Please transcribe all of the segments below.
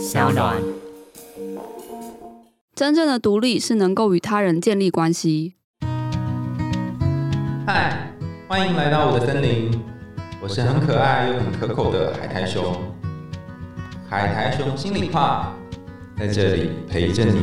小暖。真正的独立是能够与他人建立关系。嗨，欢迎来到我的森林，我是很可爱又很可口的海苔熊。海苔熊心里话，在这里陪着你。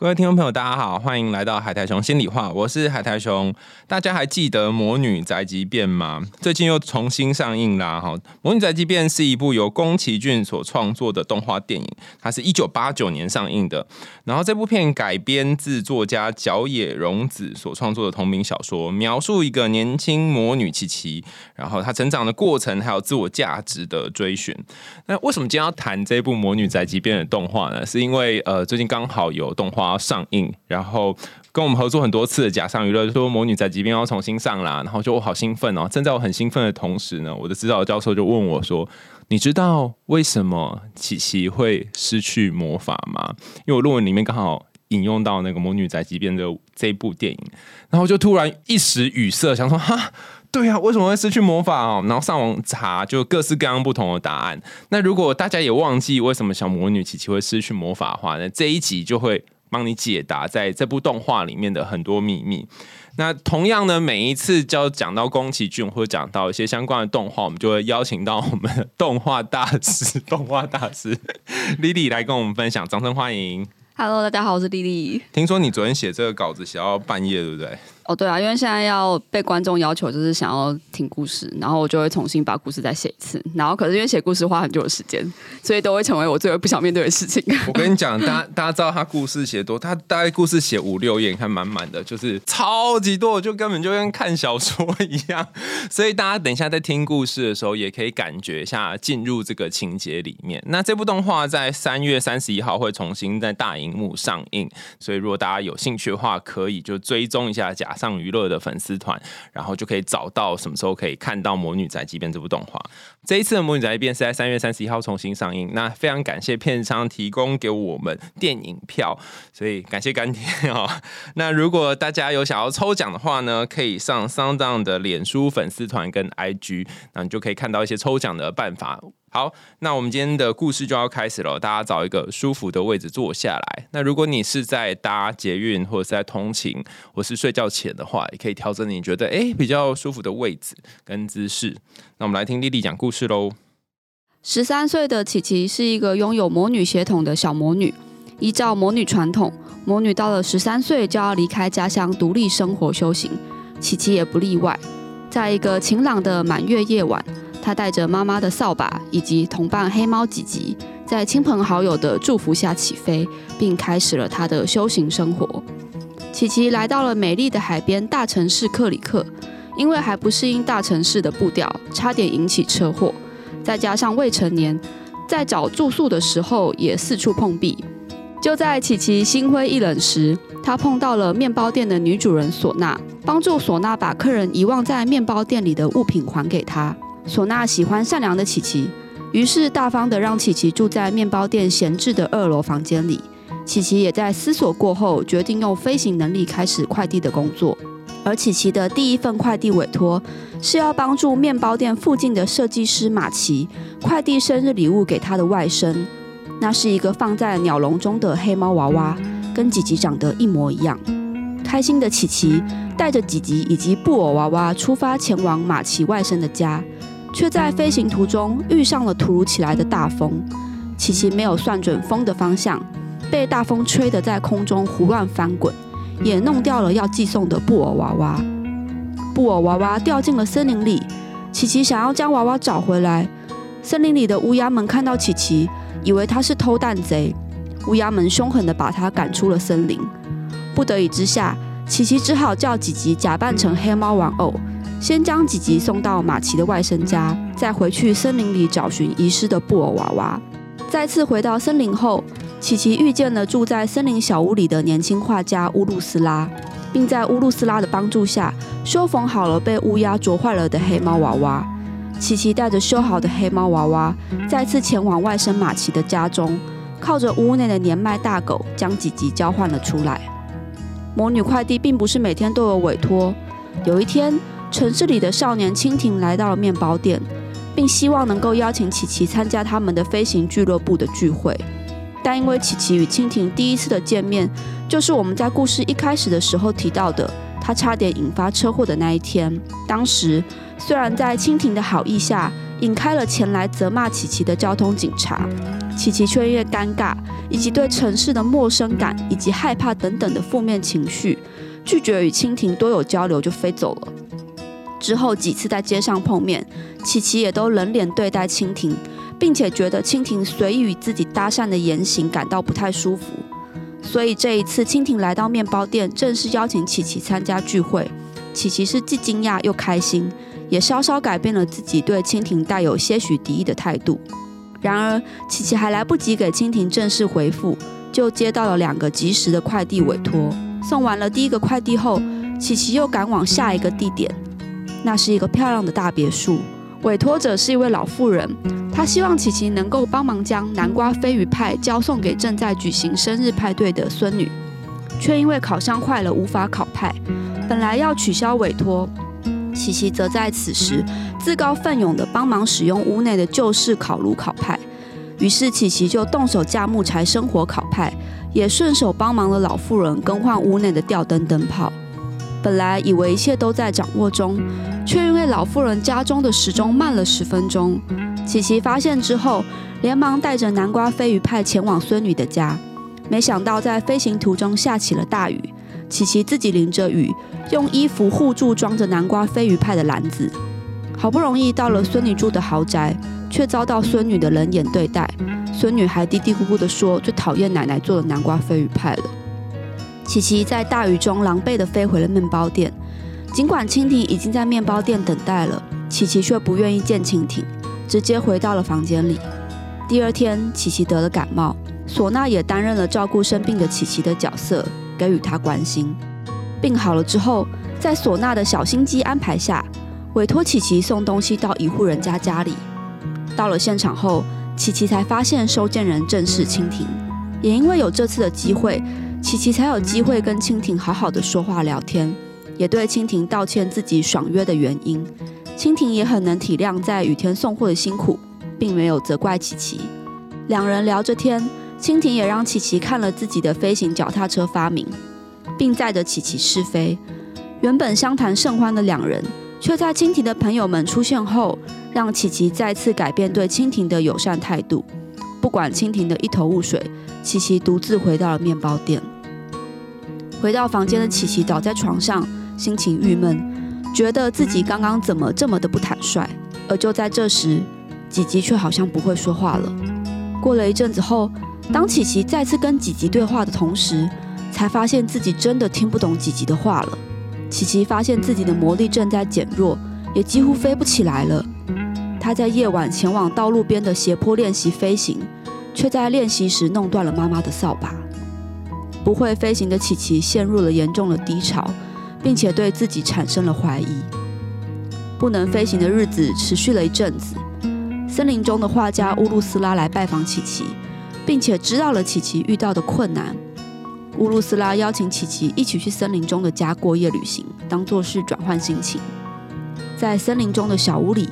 各位听众朋友，大家好，欢迎来到海苔熊心里话，我是海苔熊。大家还记得《魔女宅急便》吗？最近又重新上映啦！哈，《魔女宅急便》是一部由宫崎骏所创作的动画电影，它是一九八九年上映的。然后这部片改编自作家角野荣子所创作的同名小说，描述一个年轻魔女琪琪，然后她成长的过程，还有自我价值的追寻。那为什么今天要谈这部《魔女宅急便》的动画呢？是因为呃，最近刚好有动画。要上映，然后跟我们合作很多次的假上娱乐说《魔女宅急便》要重新上啦，然后就我好兴奋哦！正在我很兴奋的同时呢，我的指导教授就问我说：“你知道为什么琪琪会失去魔法吗？”因为我论文里面刚好引用到那个《魔女宅急便》的这一部电影，然后就突然一时语塞，想说：“哈，对啊，为什么会失去魔法哦？”然后上网查，就各式各样不同的答案。那如果大家也忘记为什么小魔女琪琪会失去魔法的话，那这一集就会。帮你解答在这部动画里面的很多秘密。那同样呢，每一次就要讲到宫崎骏或者讲到一些相关的动画，我们就会邀请到我们的动画大师、动画大师 Lily 来跟我们分享。掌声欢迎！Hello，大家好，我是 Lily。听说你昨天写这个稿子写到半夜，对不对？哦，对啊，因为现在要被观众要求，就是想要听故事，然后我就会重新把故事再写一次。然后，可是因为写故事花很久的时间，所以都会成为我最不想面对的事情。我跟你讲，大家大家知道他故事写多，他大概故事写五六页，你看满满的，就是超级多，就根本就跟看小说一样。所以大家等一下在听故事的时候，也可以感觉一下进入这个情节里面。那这部动画在三月三十一号会重新在大荧幕上映，所以如果大家有兴趣的话，可以就追踪一下假上娱乐的粉。丝团，然后就可以找到什么时候可以看到《魔女宅急便》这部动画。这一次的《魔女宅急便》是在三月三十一号重新上映。那非常感谢片商提供给我们电影票，所以感谢干爹哦。那如果大家有想要抽奖的话呢，可以上 Sound 的脸书粉丝团跟 IG，那你就可以看到一些抽奖的办法。好，那我们今天的故事就要开始了。大家找一个舒服的位置坐下来。那如果你是在搭捷运或者是在通勤或是睡觉前的话，也可以调整你觉得哎比较舒服的位置跟姿势。那我们来听丽丽讲故事喽。十三岁的琪琪是一个拥有魔女血统的小魔女。依照魔女传统，魔女到了十三岁就要离开家乡，独立生活修行。琪琪也不例外。在一个晴朗的满月夜晚。他带着妈妈的扫把以及同伴黑猫吉吉，在亲朋好友的祝福下起飞，并开始了他的修行生活。琪琪来到了美丽的海边大城市克里克，因为还不适应大城市的步调，差点引起车祸。再加上未成年，在找住宿的时候也四处碰壁。就在琪琪心灰意冷时，他碰到了面包店的女主人索娜，帮助索娜把客人遗忘在面包店里的物品还给他。唢呐喜欢善良的琪琪，于是大方的让琪琪住在面包店闲置的二楼房间里。琪琪也在思索过后，决定用飞行能力开始快递的工作。而琪琪的第一份快递委托是要帮助面包店附近的设计师马奇快递生日礼物给他的外甥。那是一个放在鸟笼中的黑猫娃娃，跟吉吉长得一模一样。开心的琪琪带着吉吉以及布偶娃娃出发前往马奇外甥的家。却在飞行途中遇上了突如其来的大风，琪琪没有算准风的方向，被大风吹得在空中胡乱翻滚，也弄掉了要寄送的布偶娃娃。布偶娃娃掉进了森林里，琪琪想要将娃娃找回来。森林里的乌鸦们看到琪琪，以为他是偷蛋贼，乌鸦们凶狠地把他赶出了森林。不得已之下，琪琪只好叫吉吉假扮成黑猫玩偶。先将吉吉送到马奇的外甥家，再回去森林里找寻遗失的布偶娃娃。再次回到森林后，琪琪遇见了住在森林小屋里的年轻画家乌鲁斯拉，并在乌鲁斯拉的帮助下修缝好了被乌鸦啄坏了的黑猫娃娃。琪琪带着修好的黑猫娃娃，再次前往外甥马奇的家中，靠着屋内的年迈大狗将吉吉交换了出来。魔女快递并不是每天都有委托，有一天。城市里的少年蜻蜓来到了面包店，并希望能够邀请琪琪参加他们的飞行俱乐部的聚会。但因为琪琪与蜻蜓第一次的见面，就是我们在故事一开始的时候提到的，他差点引发车祸的那一天。当时虽然在蜻蜓的好意下，引开了前来责骂琪琪的交通警察，琪琪却因为尴尬以及对城市的陌生感以及害怕等等的负面情绪，拒绝与蜻蜓多有交流，就飞走了。之后几次在街上碰面，琪琪也都冷脸对待蜻蜓。并且觉得蜻蜓随意与自己搭讪的言行感到不太舒服，所以这一次蜻蜓来到面包店，正式邀请琪琪参加聚会。琪琪是既惊讶又开心，也稍稍改变了自己对蜻蜓带有些许敌意的态度。然而，琪琪还来不及给蜻蜓正式回复，就接到了两个及时的快递委托。送完了第一个快递后，琪琪又赶往下一个地点，那是一个漂亮的大别墅。委托者是一位老妇人，她希望琪琪能够帮忙将南瓜飞鱼派交送给正在举行生日派对的孙女，却因为烤箱坏了无法烤派，本来要取消委托，琪琪则在此时自告奋勇地帮忙使用屋内的旧式烤炉烤派，于是琪琪就动手架木柴生火烤派，也顺手帮忙了老妇人更换屋内的吊灯灯泡。本来以为一切都在掌握中，却因为老妇人家中的时钟慢了十分钟。琪琪发现之后，连忙带着南瓜飞鱼派前往孙女的家。没想到在飞行途中下起了大雨，琪琪自己淋着雨，用衣服护住装着南瓜飞鱼派的篮子。好不容易到了孙女住的豪宅，却遭到孙女的冷眼对待。孙女还嘀嘀咕咕地说：“最讨厌奶奶做的南瓜飞鱼派了。”琪琪在大雨中狼狈地飞回了面包店，尽管蜻蜓已经在面包店等待了，琪琪却不愿意见蜻蜓，直接回到了房间里。第二天，琪琪得了感冒，唢呐也担任了照顾生病的琪琪的角色，给予她关心。病好了之后，在唢呐的小心机安排下，委托琪琪送东西到一户人家家里。到了现场后，琪琪才发现收件人正是蜻蜓，也因为有这次的机会。琪琪才有机会跟蜻蜓好好的说话聊天，也对蜻蜓道歉自己爽约的原因。蜻蜓也很能体谅在雨天送货的辛苦，并没有责怪琪琪。两人聊着天，蜻蜓也让琪琪看了自己的飞行脚踏车发明，并载着琪琪试飞。原本相谈甚欢的两人，却在蜻蜓的朋友们出现后，让琪琪再次改变对蜻蜓的友善态度。不管蜻蜓的一头雾水。琪琪独自回到了面包店。回到房间的琪琪倒在床上，心情郁闷，觉得自己刚刚怎么这么的不坦率。而就在这时，吉吉却好像不会说话了。过了一阵子后，当琪琪再次跟吉吉对话的同时，才发现自己真的听不懂吉吉的话了。琪琪发现自己的魔力正在减弱，也几乎飞不起来了。他在夜晚前往道路边的斜坡练习飞行。却在练习时弄断了妈妈的扫把。不会飞行的琪琪陷入了严重的低潮，并且对自己产生了怀疑。不能飞行的日子持续了一阵子。森林中的画家乌鲁斯拉来拜访琪琪，并且知道了琪琪遇到的困难。乌鲁斯拉邀请琪琪一起去森林中的家过夜旅行，当做是转换心情。在森林中的小屋里，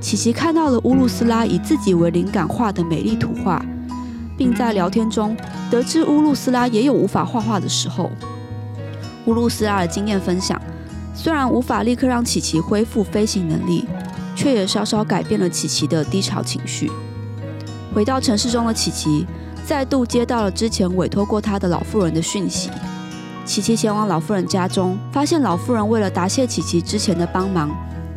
琪琪看到了乌鲁斯拉以自己为灵感画的美丽图画。并在聊天中得知乌鲁斯拉也有无法画画的时候。乌鲁斯拉的经验分享，虽然无法立刻让琪琪恢复飞行能力，却也稍稍改变了琪琪的低潮情绪。回到城市中的琪琪，再度接到了之前委托过他的老妇人的讯息。琪琪前往老妇人家中，发现老妇人为了答谢琪琪之前的帮忙，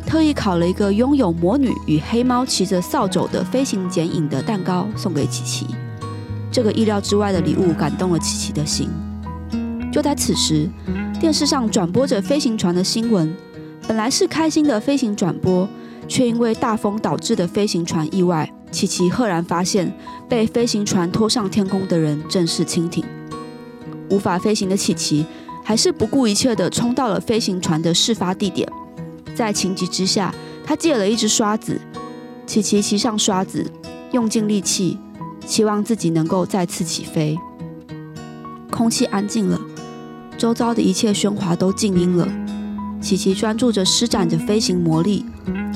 特意烤了一个拥有魔女与黑猫骑着扫帚的飞行剪影的蛋糕送给琪琪。这个意料之外的礼物感动了琪琪的心。就在此时，电视上转播着飞行船的新闻。本来是开心的飞行转播，却因为大风导致的飞行船意外。琪琪赫然发现，被飞行船拖上天空的人正是蜻蜓。无法飞行的琪琪，还是不顾一切地冲到了飞行船的事发地点。在情急之下，他借了一只刷子。琪琪骑上刷子，用尽力气。期望自己能够再次起飞。空气安静了，周遭的一切喧哗都静音了。琪琪专注着施展着飞行魔力，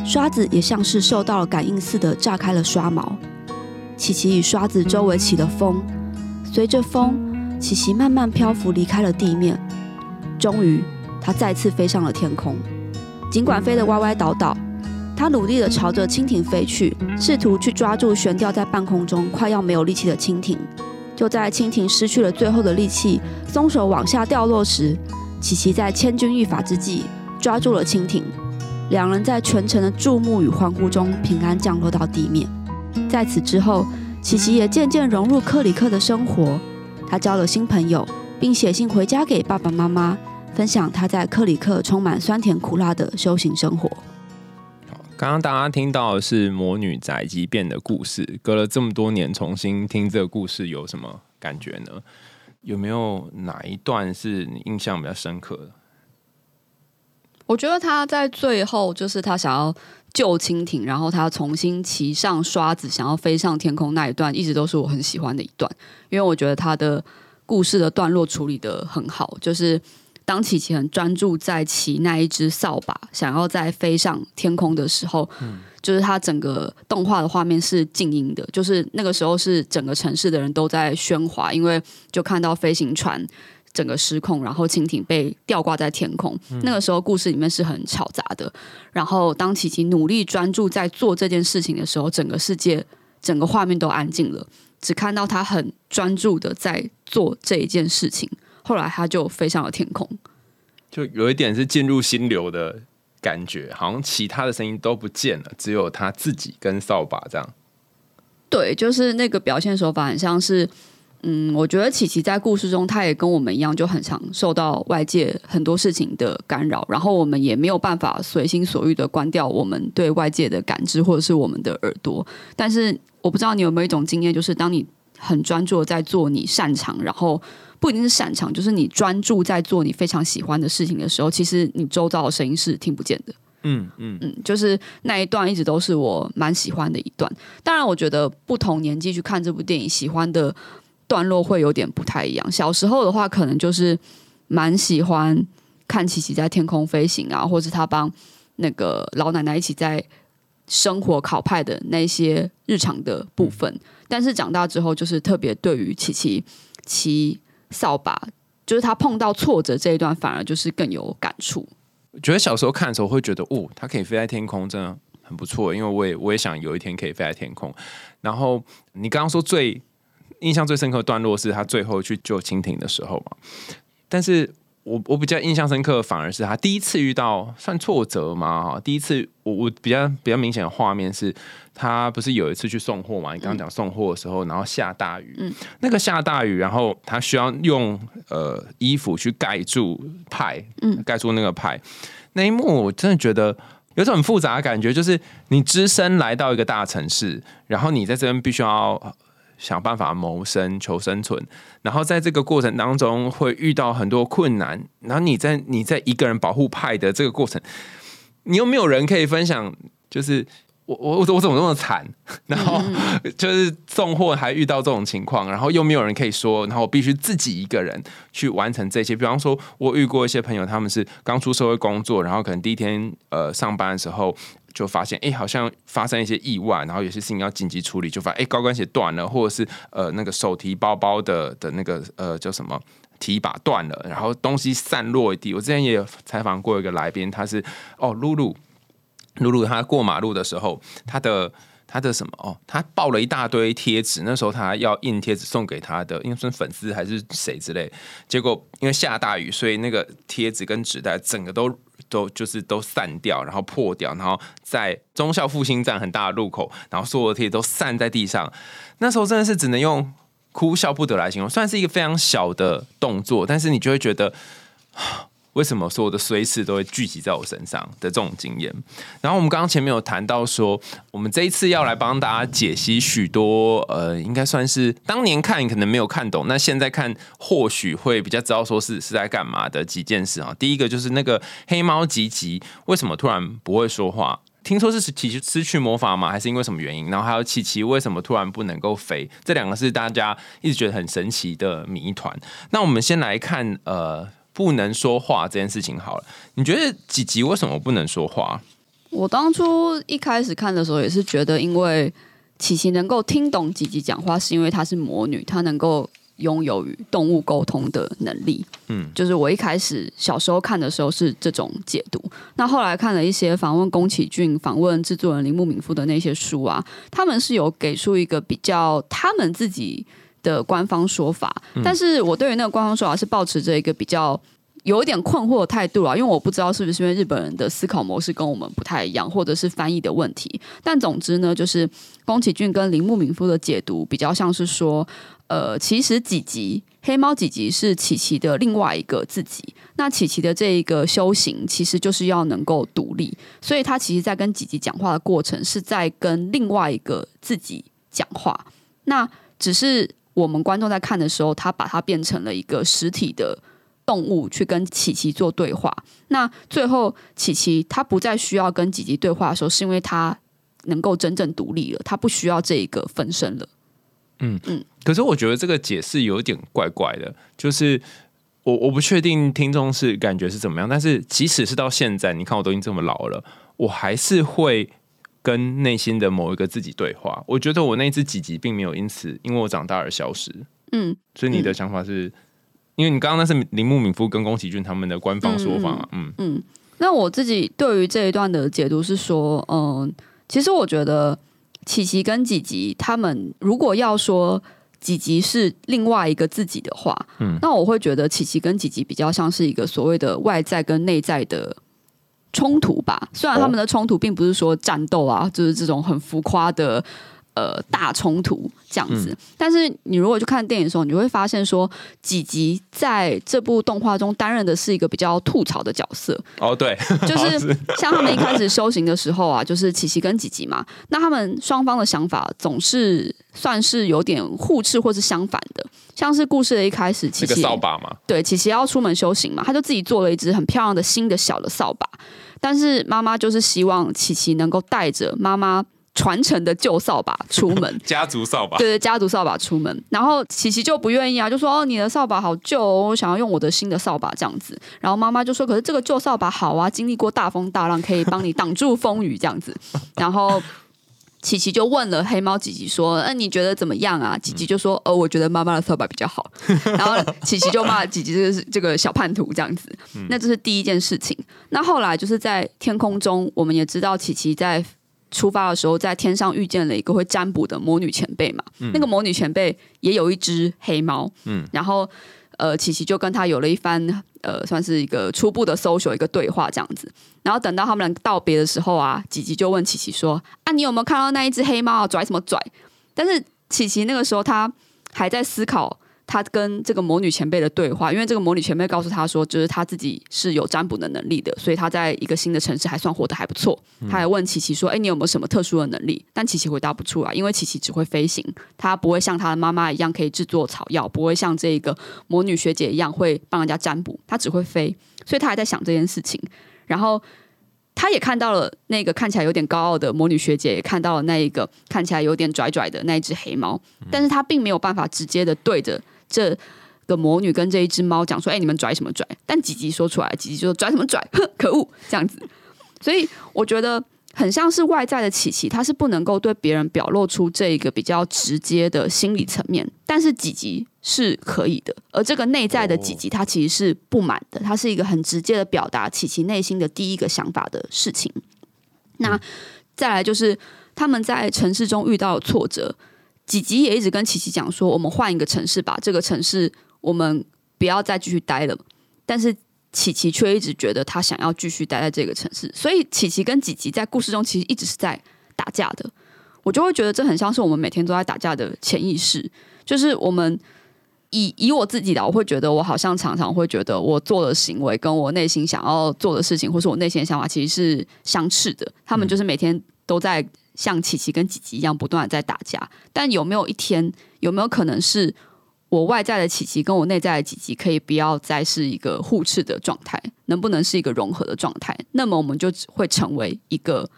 刷子也像是受到了感应似的炸开了刷毛。琪琪与刷子周围起了风，随着风，琪琪慢慢漂浮离开了地面。终于，它再次飞上了天空。尽管飞得歪歪倒倒，他努力地朝着蜻蜓飞去，试图去抓住悬吊在半空中快要没有力气的蜻蜓。就在蜻蜓失去了最后的力气，松手往下掉落时，琪琪在千钧一发之际抓住了蜻蜓。两人在全城的注目与欢呼中平安降落到地面。在此之后，琪琪也渐渐融入克里克的生活。他交了新朋友，并写信回家给爸爸妈妈，分享他在克里克充满酸甜苦辣的修行生活。刚刚大家听到的是魔女宅急便的故事，隔了这么多年重新听这个故事，有什么感觉呢？有没有哪一段是你印象比较深刻的？我觉得他在最后，就是他想要救蜻蜓，然后他重新骑上刷子，想要飞上天空那一段，一直都是我很喜欢的一段，因为我觉得他的故事的段落处理的很好，就是当琪琪很专注在骑那一只扫把，想要在飞上天空的时候，嗯，就是他整个动画的画面是静音的，就是那个时候是整个城市的人都在喧哗，因为就看到飞行船。整个失控，然后蜻蜓被吊挂在天空。那个时候，故事里面是很嘈杂的。然后，当琪琪努力专注在做这件事情的时候，整个世界、整个画面都安静了，只看到他很专注的在做这一件事情。后来，他就飞上了天空，就有一点是进入心流的感觉，好像其他的声音都不见了，只有他自己跟扫把这样。对，就是那个表现手法很像是。嗯，我觉得琪琪在故事中，他也跟我们一样，就很常受到外界很多事情的干扰，然后我们也没有办法随心所欲的关掉我们对外界的感知或者是我们的耳朵。但是我不知道你有没有一种经验，就是当你很专注在做你擅长，然后不一定是擅长，就是你专注在做你非常喜欢的事情的时候，其实你周遭的声音是听不见的。嗯嗯嗯，就是那一段一直都是我蛮喜欢的一段。当然，我觉得不同年纪去看这部电影，喜欢的。段落会有点不太一样。小时候的话，可能就是蛮喜欢看琪琪在天空飞行啊，或是他帮那个老奶奶一起在生活烤派的那些日常的部分。但是长大之后，就是特别对于琪琪骑扫把，就是他碰到挫折这一段，反而就是更有感触。我觉得小时候看的时候会觉得，哦，它可以飞在天空，真的很不错。因为我也我也想有一天可以飞在天空。然后你刚刚说最。印象最深刻的段落是他最后去救蜻蜓的时候嘛，但是我我比较印象深刻的，反而是他第一次遇到算挫折嘛哈，第一次我我比较比较明显的画面是，他不是有一次去送货嘛？你刚刚讲送货的时候，然后下大雨，嗯，那个下大雨，然后他需要用呃衣服去盖住派，嗯，盖住那个派，那一幕我真的觉得有种很复杂的感觉，就是你只身来到一个大城市，然后你在这边必须要。想办法谋生、求生存，然后在这个过程当中会遇到很多困难，然后你在你在一个人保护派的这个过程，你又没有人可以分享，就是我我我怎么那么惨，然后 就是送货还遇到这种情况，然后又没有人可以说，然后我必须自己一个人去完成这些。比方说，我遇过一些朋友，他们是刚出社会工作，然后可能第一天呃上班的时候。就发现，哎，好像发生一些意外，然后有些事情要紧急处理，就发现，哎，高跟鞋断了，或者是呃，那个手提包包的的那个呃叫什么提把断了，然后东西散落一地。我之前也有采访过一个来宾，他是哦，露露，露露，她过马路的时候，她的她的什么哦，她抱了一大堆贴纸，那时候她要印贴纸送给她的，因为是粉丝还是谁之类，结果因为下大雨，所以那个贴纸跟纸袋整个都。都就是都散掉，然后破掉，然后在中校复兴站很大的路口，然后所有的贴都散在地上。那时候真的是只能用哭笑不得来形容，算是一个非常小的动作，但是你就会觉得。为什么所有的随时都会聚集在我身上的这种经验？然后我们刚刚前面有谈到说，我们这一次要来帮大家解析许多呃，应该算是当年看可能没有看懂，那现在看或许会比较知道说是是在干嘛的几件事啊。第一个就是那个黑猫吉吉为什么突然不会说话？听说是琪琪失去魔法吗？还是因为什么原因？然后还有琪琪为什么突然不能够飞？这两个是大家一直觉得很神奇的谜团。那我们先来看呃。不能说话这件事情好了，你觉得几集为什么不能说话？我当初一开始看的时候也是觉得，因为琪琪能够听懂几吉讲话，是因为她是魔女，她能够拥有与动物沟通的能力。嗯，就是我一开始小时候看的时候是这种解读，那后来看了一些访问宫崎骏、访问制作人铃木敏夫的那些书啊，他们是有给出一个比较他们自己的官方说法，但是我对于那个官方说法是保持着一个比较。有一点困惑的态度啊，因为我不知道是不是因为日本人的思考模式跟我们不太一样，或者是翻译的问题。但总之呢，就是宫崎骏跟铃木敏夫的解读比较像是说，呃，其实几集黑猫几集是琪琪的另外一个自己。那琪琪的这一个修行，其实就是要能够独立，所以他其实在跟几集讲话的过程，是在跟另外一个自己讲话。那只是我们观众在看的时候，他把它变成了一个实体的。动物去跟琪琪做对话，那最后琪琪他不再需要跟吉吉对话的时候，是因为他能够真正独立了，他不需要这一个分身了。嗯嗯。可是我觉得这个解释有点怪怪的，就是我我不确定听众是感觉是怎么样，但是即使是到现在，你看我都已经这么老了，我还是会跟内心的某一个自己对话。我觉得我那只几吉并没有因此因为我长大而消失。嗯，所以你的想法是？因为你刚刚那是铃木敏夫跟宫崎骏他们的官方说法嘛，嗯嗯，那我自己对于这一段的解读是说，嗯，其实我觉得琪琪跟几吉他们如果要说几吉是另外一个自己的话，嗯，那我会觉得琪琪跟几吉比较像是一个所谓的外在跟内在的冲突吧，虽然他们的冲突并不是说战斗啊，就是这种很浮夸的。呃，大冲突这样子，但是你如果去看电影的时候，你会发现说，几集在这部动画中担任的是一个比较吐槽的角色。哦，对，就是 像他们一开始修行的时候啊，就是琪琪跟吉吉嘛，那他们双方的想法总是算是有点互斥或是相反的。像是故事的一开始，琪琪扫把嘛，对，琪琪要出门修行嘛，他就自己做了一只很漂亮的新的小的扫把，但是妈妈就是希望琪琪能够带着妈妈。传承的旧扫把出门，家族扫把，对对，家族扫把出门，然后琪琪就不愿意啊，就说哦，你的扫把好旧，我想要用我的新的扫把这样子。然后妈妈就说，可是这个旧扫把好啊，经历过大风大浪，可以帮你挡住风雨这样子。然后琪琪就问了黑猫吉吉说，那你觉得怎么样啊？吉吉就说，呃，我觉得妈妈的扫把比较好。然后琪琪就骂吉吉这个是这个小叛徒这样子。那这是第一件事情。那后来就是在天空中，我们也知道琪琪在。出发的时候，在天上遇见了一个会占卜的魔女前辈嘛？那个魔女前辈也有一只黑猫，嗯，然后呃，琪琪就跟他有了一番呃，算是一个初步的搜索一个对话这样子。然后等到他们俩道别的时候啊，琪琪就问琪琪说：“啊，你有没有看到那一只黑猫啊拽什么拽？”但是琪琪那个时候他还在思考。他跟这个魔女前辈的对话，因为这个魔女前辈告诉他说，就是他自己是有占卜的能力的，所以他在一个新的城市还算活得还不错。他还问琪琪说：“哎，你有没有什么特殊的能力？”但琪琪回答不出来，因为琪琪只会飞行，他不会像他的妈妈一样可以制作草药，不会像这个魔女学姐一样会帮人家占卜，他只会飞，所以他还在想这件事情。然后。他也看到了那个看起来有点高傲的魔女学姐，也看到了那一个看起来有点拽拽的那一只黑猫，但是他并没有办法直接的对着这个魔女跟这一只猫讲说：“哎，你们拽什么拽？”但吉吉说出来，吉吉就说：“拽什么拽？哼，可恶！”这样子，所以我觉得。很像是外在的琪琪，他是不能够对别人表露出这一个比较直接的心理层面，但是吉吉是可以的。而这个内在的吉吉，他其实是不满的，他是一个很直接的表达琪琪内心的第一个想法的事情。那再来就是他们在城市中遇到挫折，吉吉也一直跟琪琪讲说：“我们换一个城市吧，这个城市我们不要再继续待了。”但是琪琪却一直觉得他想要继续待在这个城市，所以琪琪跟吉吉在故事中其实一直是在打架的。我就会觉得这很像是我们每天都在打架的潜意识，就是我们以以我自己的，我会觉得我好像常常会觉得我做的行为跟我内心想要做的事情，或是我内心的想法其实是相斥的。他们就是每天都在像琪琪跟吉吉一样不断的在打架，但有没有一天，有没有可能是？我外在的琪琪跟我内在的吉吉可以不要再是一个互斥的状态，能不能是一个融合的状态？那么我们就会成为一个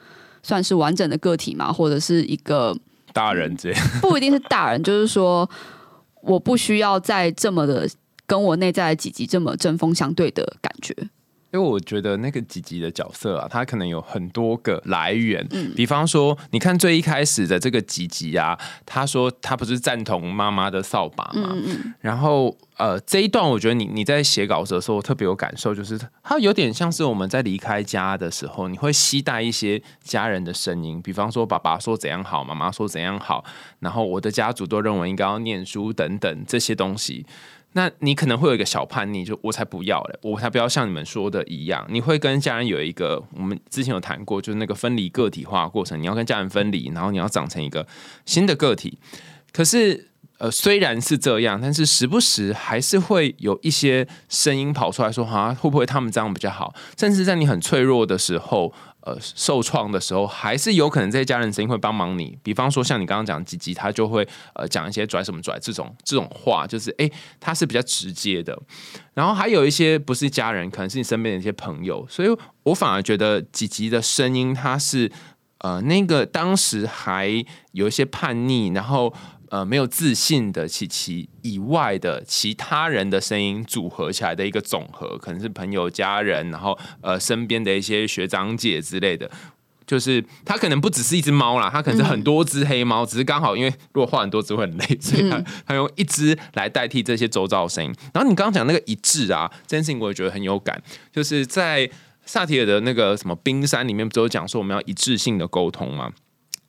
算是完整的个体嘛，或者是一个大人这样？不一定是大人，就是说我不需要再这么的跟我内在的吉吉这么针锋相对的感觉。因为我觉得那个吉吉的角色啊，他可能有很多个来源。嗯，比方说，你看最一开始的这个吉吉啊，他说他不是赞同妈妈的扫把嘛，嗯嗯，然后呃这一段我觉得你你在写稿子的时候特别有感受，就是他有点像是我们在离开家的时候，你会期待一些家人的声音，比方说爸爸说怎样好，妈妈说怎样好，然后我的家族都认为应该要念书等等这些东西。那你可能会有一个小叛逆，就我才不要嘞，我才不要像你们说的一样。你会跟家人有一个，我们之前有谈过，就是那个分离个体化过程，你要跟家人分离，然后你要长成一个新的个体。可是，呃，虽然是这样，但是时不时还是会有一些声音跑出来说，哈，会不会他们这样比较好？甚至在你很脆弱的时候。呃，受创的时候，还是有可能这些家人声音会帮忙你。比方说，像你刚刚讲吉吉，他就会呃讲一些拽什么拽这种这种话，就是哎，他是比较直接的。然后还有一些不是家人，可能是你身边的一些朋友，所以我反而觉得吉吉的声音，他是呃那个当时还有一些叛逆，然后。呃，没有自信的琪琪以外的其他人的声音组合起来的一个总和，可能是朋友、家人，然后呃身边的一些学长姐之类的，就是他可能不只是一只猫啦，他可能是很多只黑猫，只是刚好因为如果画很多只会很累，所以他他用一只来代替这些周遭的声音。然后你刚刚讲那个一致啊，这件事情我也觉得很有感，就是在萨提尔的那个什么冰山里面，不是有讲说我们要一致性的沟通吗？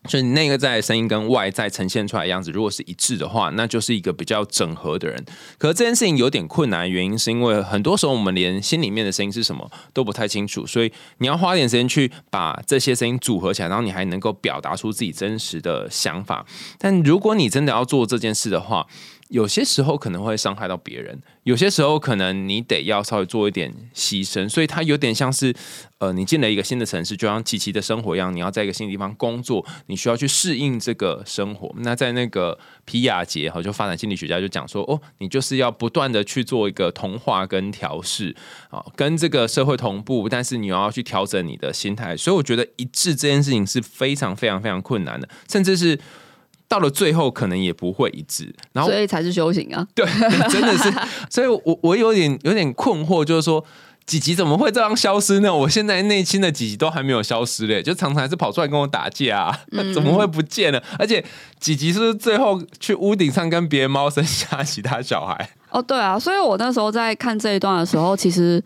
所以内在声音跟外在呈现出来的样子，如果是一致的话，那就是一个比较整合的人。可是这件事情有点困难，原因是因为很多时候我们连心里面的声音是什么都不太清楚，所以你要花点时间去把这些声音组合起来，然后你还能够表达出自己真实的想法。但如果你真的要做这件事的话，有些时候可能会伤害到别人，有些时候可能你得要稍微做一点牺牲，所以它有点像是，呃，你进了一个新的城市，就像琪琪的生活一样，你要在一个新的地方工作，你需要去适应这个生活。那在那个皮亚杰哈，就发展心理学家就讲说，哦，你就是要不断的去做一个同化跟调试啊，跟这个社会同步，但是你要去调整你的心态。所以我觉得一致这件事情是非常非常非常困难的，甚至是。到了最后，可能也不会一致，然后所以才是修行啊。对，真的是，所以我我有点有点困惑，就是说几集怎么会这样消失呢？我现在内心的几集都还没有消失嘞，就常常还是跑出来跟我打架，怎么会不见了？而且几集是最后去屋顶上跟别的猫生下其他小孩。哦，对啊，所以我那时候在看这一段的时候，其实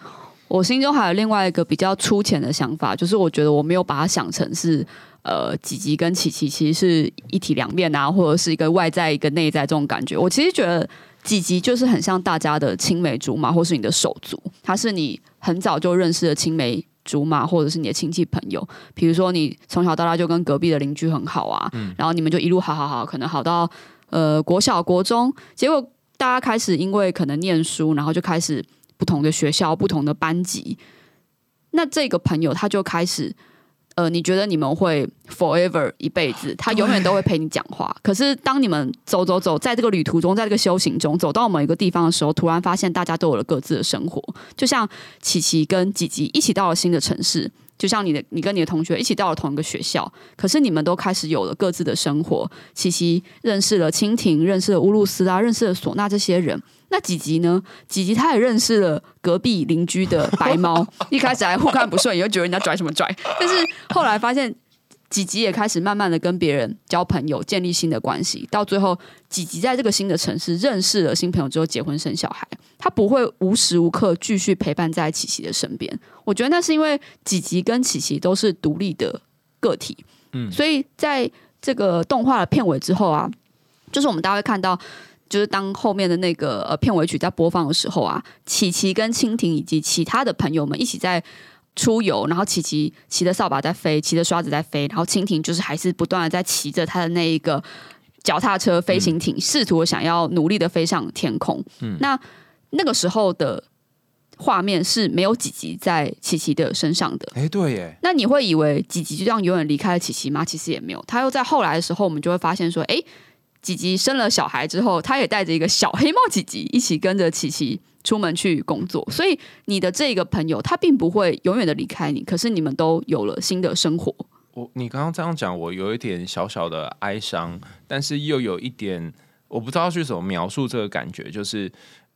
我心中还有另外一个比较粗浅的想法，就是我觉得我没有把它想成是。呃，几吉跟琪琪其实是一体两面啊，或者是一个外在一个内在这种感觉。我其实觉得几吉就是很像大家的青梅竹马，或是你的手足，他是你很早就认识的青梅竹马，或者是你的亲戚朋友。比如说你从小到大就跟隔壁的邻居很好啊，然后你们就一路好好好，可能好到呃国小国中，结果大家开始因为可能念书，然后就开始不同的学校、不同的班级，那这个朋友他就开始。呃，你觉得你们会 forever 一辈子，他永远都会陪你讲话。可是当你们走走走，在这个旅途中，在这个修行中，走到某一个地方的时候，突然发现大家都有了各自的生活。就像琪琪跟吉吉一起到了新的城市，就像你的你跟你的同学一起到了同一个学校，可是你们都开始有了各自的生活。琪琪认识了蜻蜓，认识了乌鲁斯啊，认识了唢呐这些人。那几集呢？几集他也认识了隔壁邻居的白猫，一开始还互看不顺，也会觉得人家拽什么拽。但是后来发现，几集也开始慢慢的跟别人交朋友，建立新的关系。到最后，几集在这个新的城市认识了新朋友之后，结婚生小孩。他不会无时无刻继续陪伴在琪琪的身边。我觉得那是因为几集跟琪琪都是独立的个体。嗯，所以在这个动画的片尾之后啊，就是我们大家会看到。就是当后面的那个呃片尾曲在播放的时候啊，琪琪跟蜻蜓以及其他的朋友们一起在出游，然后琪琪骑着扫把在飞，骑着刷子在飞，然后蜻蜓就是还是不断的在骑着他的那一个脚踏车飞行艇，试图想要努力的飞上天空。嗯，那那个时候的画面是没有几集在琪琪的身上的。哎，对耶。那你会以为几集就这样永远离开了琪琪吗？其实也没有，他又在后来的时候，我们就会发现说，哎。吉吉生了小孩之后，他也带着一个小黑猫吉吉一起跟着琪琪出门去工作。所以你的这个朋友，他并不会永远的离开你，可是你们都有了新的生活。我你刚刚这样讲，我有一点小小的哀伤，但是又有一点我不知道去怎么描述这个感觉，就是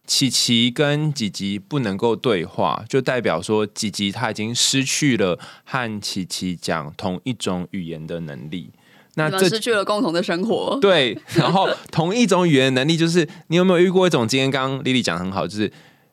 琪琪跟吉吉不能够对话，就代表说吉吉他已经失去了和琪琪讲同一种语言的能力。那这失去了共同的生活。对，然后同一种语言能力，就是你有没有遇过一种？今天刚刚丽丽讲很好，就是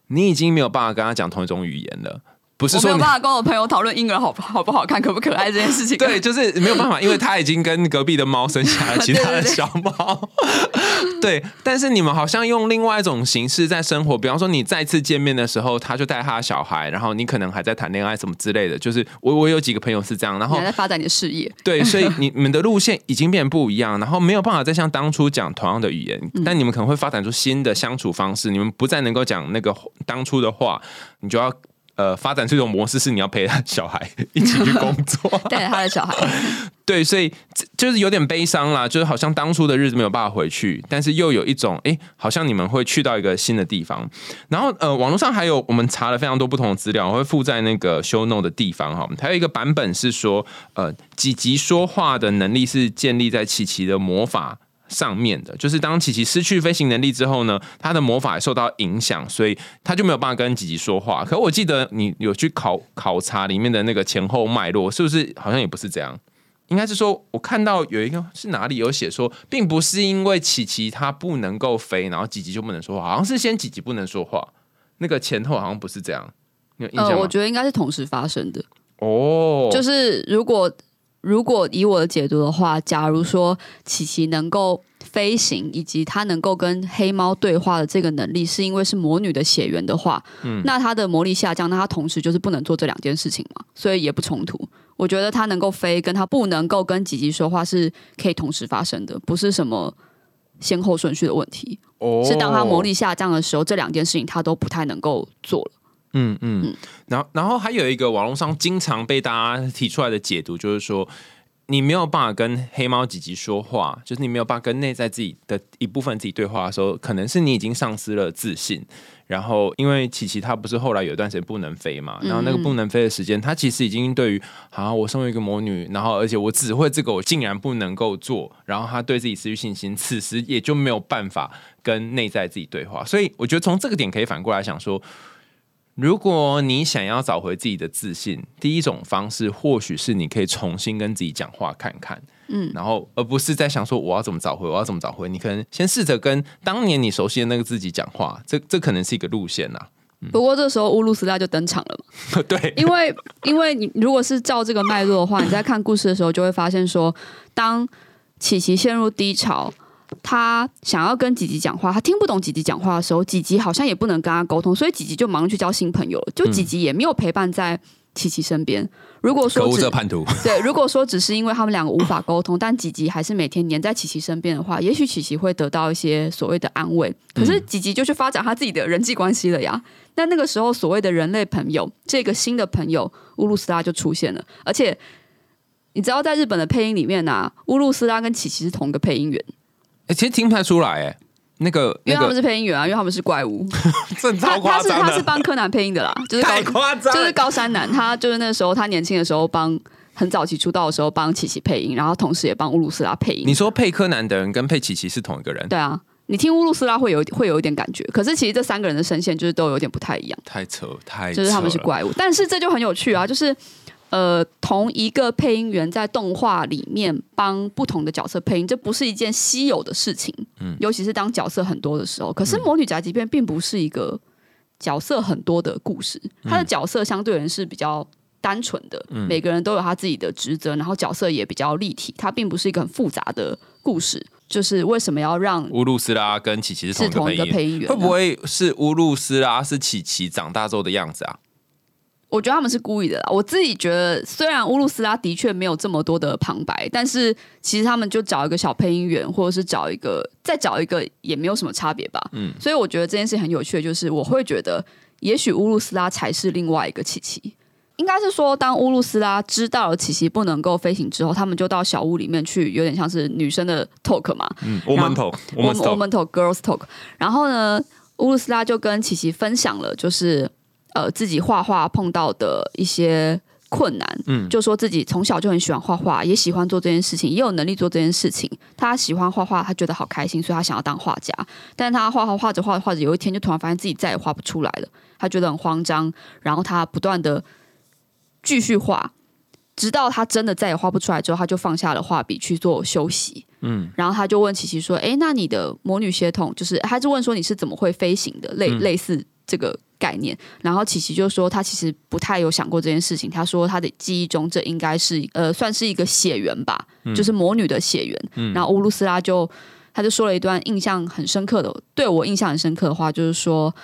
你已经没有办法跟他讲同一种语言了。不是说没有办法跟我朋友讨论婴儿好好不好看、可不可爱这件事情。对，就是没有办法，因为他已经跟隔壁的猫生下了 其他的小猫。对，但是你们好像用另外一种形式在生活，比方说你再次见面的时候，他就带他的小孩，然后你可能还在谈恋爱什么之类的。就是我我有几个朋友是这样，然后在发展你的事业。对，所以你你们的路线已经变不一样，然后没有办法再像当初讲同样的语言，但你们可能会发展出新的相处方式。你们不再能够讲那个当初的话，你就要。呃，发展这种模式是你要陪他小孩一起去工作，带着他的小孩。对，所以就是有点悲伤啦，就是好像当初的日子没有办法回去，但是又有一种哎，好像你们会去到一个新的地方。然后呃，网络上还有我们查了非常多不同的资料，我会附在那个 show note 的地方哈。还有一个版本是说，呃，几级说话的能力是建立在琪琪的魔法。上面的，就是当琪琪失去飞行能力之后呢，他的魔法受到影响，所以他就没有办法跟吉吉说话。可我记得你有去考考察里面的那个前后脉络，是不是好像也不是这样？应该是说，我看到有一个是哪里有写说，并不是因为琪琪他不能够飞，然后吉吉就不能说话，好像是先吉吉不能说话，那个前后好像不是这样。呃，我觉得应该是同时发生的。哦，就是如果。如果以我的解读的话，假如说琪琪能够飞行，以及她能够跟黑猫对话的这个能力，是因为是魔女的血缘的话，嗯，那她的魔力下降，那她同时就是不能做这两件事情嘛，所以也不冲突。我觉得她能够飞，跟她不能够跟吉吉说话是可以同时发生的，不是什么先后顺序的问题。哦，是当她魔力下降的时候，这两件事情她都不太能够做了。嗯嗯，然后然后还有一个网络上经常被大家提出来的解读，就是说你没有办法跟黑猫吉吉说话，就是你没有办法跟内在自己的一部分自己对话的时候，可能是你已经丧失了自信。然后因为琪琪她不是后来有一段时间不能飞嘛，然后那个不能飞的时间，她其实已经对于啊，我身为一个魔女，然后而且我只会这个，我竟然不能够做，然后她对自己失去信心，此时也就没有办法跟内在自己对话。所以我觉得从这个点可以反过来想说。如果你想要找回自己的自信，第一种方式或许是你可以重新跟自己讲话看看，嗯，然后而不是在想说我要怎么找回，我要怎么找回。你可能先试着跟当年你熟悉的那个自己讲话，这这可能是一个路线呐。不过这时候乌鲁斯拉就登场了嘛，对，因为因为你如果是照这个脉络的话，你在看故事的时候就会发现说，当琪琪陷入低潮。他想要跟吉吉讲话，他听不懂吉吉讲话的时候，吉吉好像也不能跟他沟通，所以吉吉就忙去交新朋友了。就吉吉也没有陪伴在琪琪身边。如果说这叛徒，对，如果说只是因为他们两个无法沟通，但吉吉还是每天黏在琪琪身边的话，也许琪琪会得到一些所谓的安慰。可是吉吉就去发展他自己的人际关系了呀。那那个时候，所谓的人类朋友，这个新的朋友乌鲁斯拉就出现了。而且你知道，在日本的配音里面呢，乌鲁斯拉跟琪琪是同一个配音员。哎，其实听不太出来，哎，那个，因为他们是配音员啊，因为他们是怪物，他他是他是帮柯南配音的啦，就是太夸张，就是高山南，他就是那时候他年轻的时候帮很早期出道的时候帮琪琪配音，然后同时也帮乌鲁斯拉配音。你说配柯南的人跟配琪琪是同一个人？对啊，你听乌鲁斯拉会有会有一点感觉，可是其实这三个人的声线就是都有点不太一样，太扯太，就是他们是怪物，但是这就很有趣啊，就是。呃，同一个配音员在动画里面帮不同的角色配音，这不是一件稀有的事情。嗯，尤其是当角色很多的时候。可是《魔女宅急便》并不是一个角色很多的故事，它的角色相对人是比较单纯的，每个人都有他自己的职责，然后角色也比较立体。它并不是一个很复杂的故事。就是为什么要让乌鲁斯拉跟琪琪是同一个配音员？会不会是乌鲁斯拉是琪琪长大之后的样子啊？我觉得他们是故意的啦。我自己觉得，虽然乌鲁斯拉的确没有这么多的旁白，但是其实他们就找一个小配音员，或者是找一个再找一个，也没有什么差别吧。嗯，所以我觉得这件事很有趣的，就是我会觉得，也许乌鲁斯拉才是另外一个琪琪。应该是说，当乌鲁斯拉知道了琪琪不能够飞行之后，他们就到小屋里面去，有点像是女生的 talk 嘛。嗯，woman talk，woman talk，girls talk。然后呢，乌鲁斯拉就跟琪琪分享了，就是。呃，自己画画碰到的一些困难，嗯就说自己从小就很喜欢画画，也喜欢做这件事情，也有能力做这件事情。他喜欢画画，他觉得好开心，所以他想要当画家。但是他画画画着画着画着，有一天就突然发现自己再也画不出来了，他觉得很慌张，然后他不断的继续画，直到他真的再也画不出来之后，他就放下了画笔去做休息。嗯然后他就问琪琪说：“哎，那你的魔女血统就是？”他就问说：“你是怎么会飞行的？”类、嗯类似这个概念。然后琪琪就说：“他其实不太有想过这件事情。他说他的记忆中这应该是呃算是一个血缘吧，就是魔女的血缘。嗯然后乌鲁斯拉就他就说了一段印象很深刻的，对我印象很深刻的话，就是说，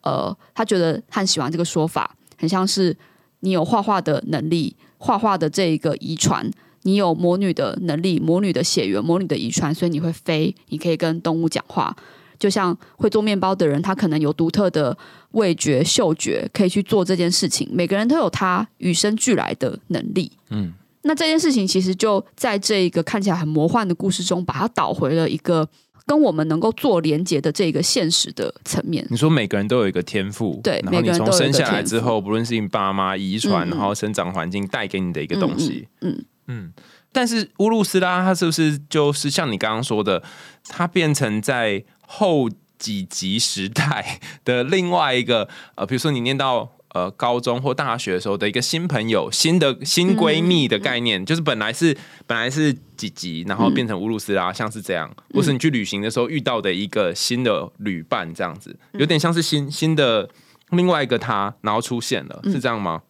呃，他觉得他很喜欢这个说法，很像是你有画画的能力，画画的这一个遗传。你有魔女的能力，魔女的血缘，魔女的遗传，所以你会飞，你可以跟动物讲话。就像会做面包的人，他可能有独特的味觉、嗅觉，可以去做这件事情。每个人都有他与生俱来的能力。嗯，那这件事情其实就在这一个看起来很魔幻的故事中，把它导回了一个跟我们能够做连接的这个现实的层面。你说每个人都有一个天赋，对然后你从生下来之后，不论是你爸妈遗传，然后生长环境带给你的一个东西，嗯嗯嗯。但是乌鲁斯拉他是不是就是像你刚刚说的，他变成在后几级时代的另外一个 呃，比如说你念到。呃，高中或大学的时候的一个新朋友、新的新闺蜜的概念，就是本来是本来是几级，然后变成乌鲁斯拉，像是这样，或是你去旅行的时候遇到的一个新的旅伴，这样子，有点像是新新的另外一个他，然后出现了，是这样吗？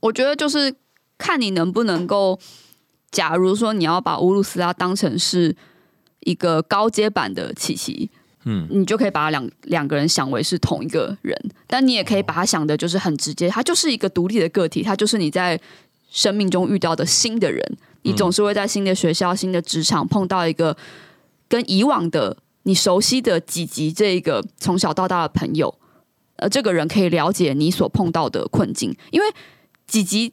我觉得就是看你能不能够，假如说你要把乌鲁斯拉当成是一个高阶版的琪琪，嗯你就可以把两两个人想为是同一个人，但你也可以把他想的就是很直接，他就是一个独立的个体，他就是你在生命中遇到的新的人，你总是会在新的学校、新的职场碰到一个跟以往的你熟悉的几级这一个从小到大的朋友，呃，这个人可以了解你所碰到的困境，因为几级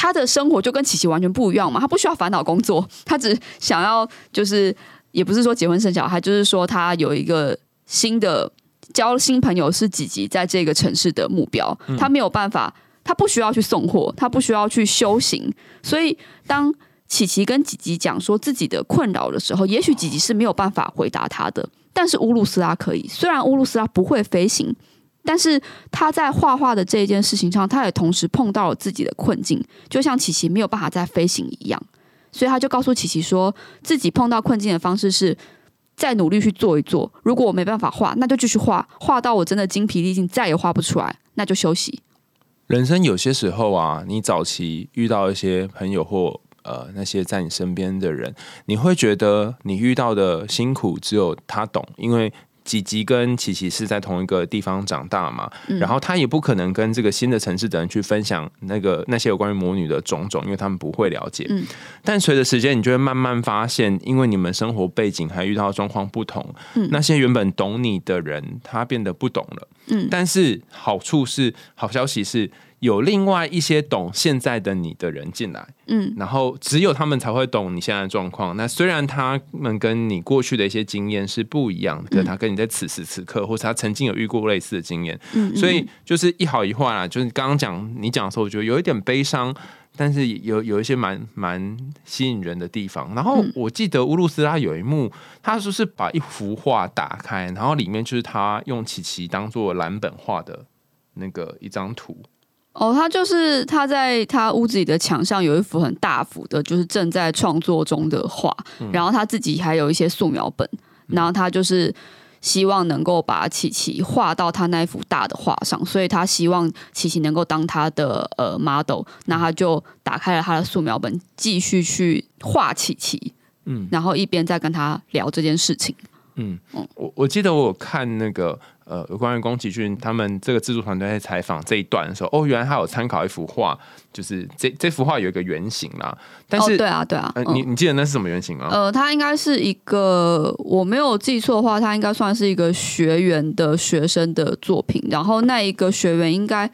他的生活就跟琪琪完全不一样嘛，他不需要烦恼工作，他只想要就是也不是说结婚生小孩，就是说他有一个新的交新朋友是几级在这个城市的目标，他没有办法，他不需要去送货，他不需要去修行，所以当琪琪跟吉吉讲说自己的困扰的时候，也许吉吉是没有办法回答他的，但是乌鲁斯拉可以。虽然乌鲁斯拉不会飞行，但是他在画画的这一件事情上，他也同时碰到了自己的困境，就像琪琪没有办法再飞行一样。所以他就告诉琪琪说，自己碰到困境的方式是再努力去做一做。如果我没办法画，那就继续画，画到我真的精疲力尽，再也画不出来，那就休息。人生有些时候啊，你早期遇到一些朋友或呃那些在你身边的人，你会觉得你遇到的辛苦只有他懂，因为。吉吉跟琪琪是在同一个地方长大嘛，然后他也不可能跟这个新的城市的人去分享那个那些有关于魔女的种种，因为他们不会了解。嗯但随着时间，你就会慢慢发现，因为你们生活背景还遇到的状况不同，嗯那些原本懂你的人，他变得不懂了。嗯但是好处是，好消息是有另外一些懂现在的你的人进来，嗯然后只有他们才会懂你现在的状况。那虽然他们跟你过去的一些经验是不一样的，可他跟你在此时此刻，或是他曾经有遇过类似的经验，嗯，所以就是一好一坏啦。就是刚刚讲你讲的时候，我觉得有一点悲伤。但是有有一些蛮蛮吸引人的地方，然后嗯我记得乌鲁斯拉有一幕，他就是把一幅画打开，然后里面就是他用琪琪当做蓝本画的那个一张图，哦，他就是他在他屋子里的墙上有一幅很大幅的，就是正在创作中的画，然后他自己还有一些素描本，然后他就是希望能够把琪琪画到他那一幅大的画上，所以他希望琪琪能够当他的呃 model，那他就打开了他的素描本，继续去画琪琪，嗯然后一边在跟他聊这件事情。嗯嗯，我我记得我有看那个呃，有关于宫崎骏他们这个制作团队在采访这一段的时候，哦，原来他有参考一幅画，就是这这幅画有一个原型啦，但是、哦，对啊，对啊，你你记得那是什么原型吗？呃，他应该是一个，我没有记错的话，他应该算是一个学员的学生的作品。然后那一个学员应该，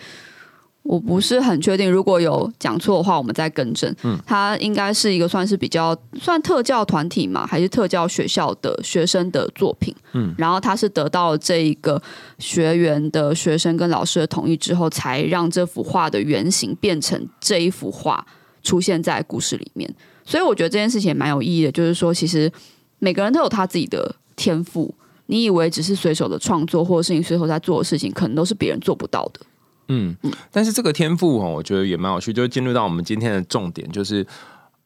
我不是很确定，如果有讲错的话，我们再更正。嗯，它应该是一个算是比较算特教团体嘛，还是特教学校的学生的作品？嗯，然后他是得到这一个学员的学生跟老师的同意之后，才让这幅画的原型变成这一幅画出现在故事里面。所以我觉得这件事情也蛮有意义的，就是说，其实每个人都有他自己的天赋。你以为只是随手的创作，或者是你随手在做的事情，可能都是别人做不到的。嗯，但是这个天赋哦，我觉得也蛮有趣，就进入到我们今天的重点，就是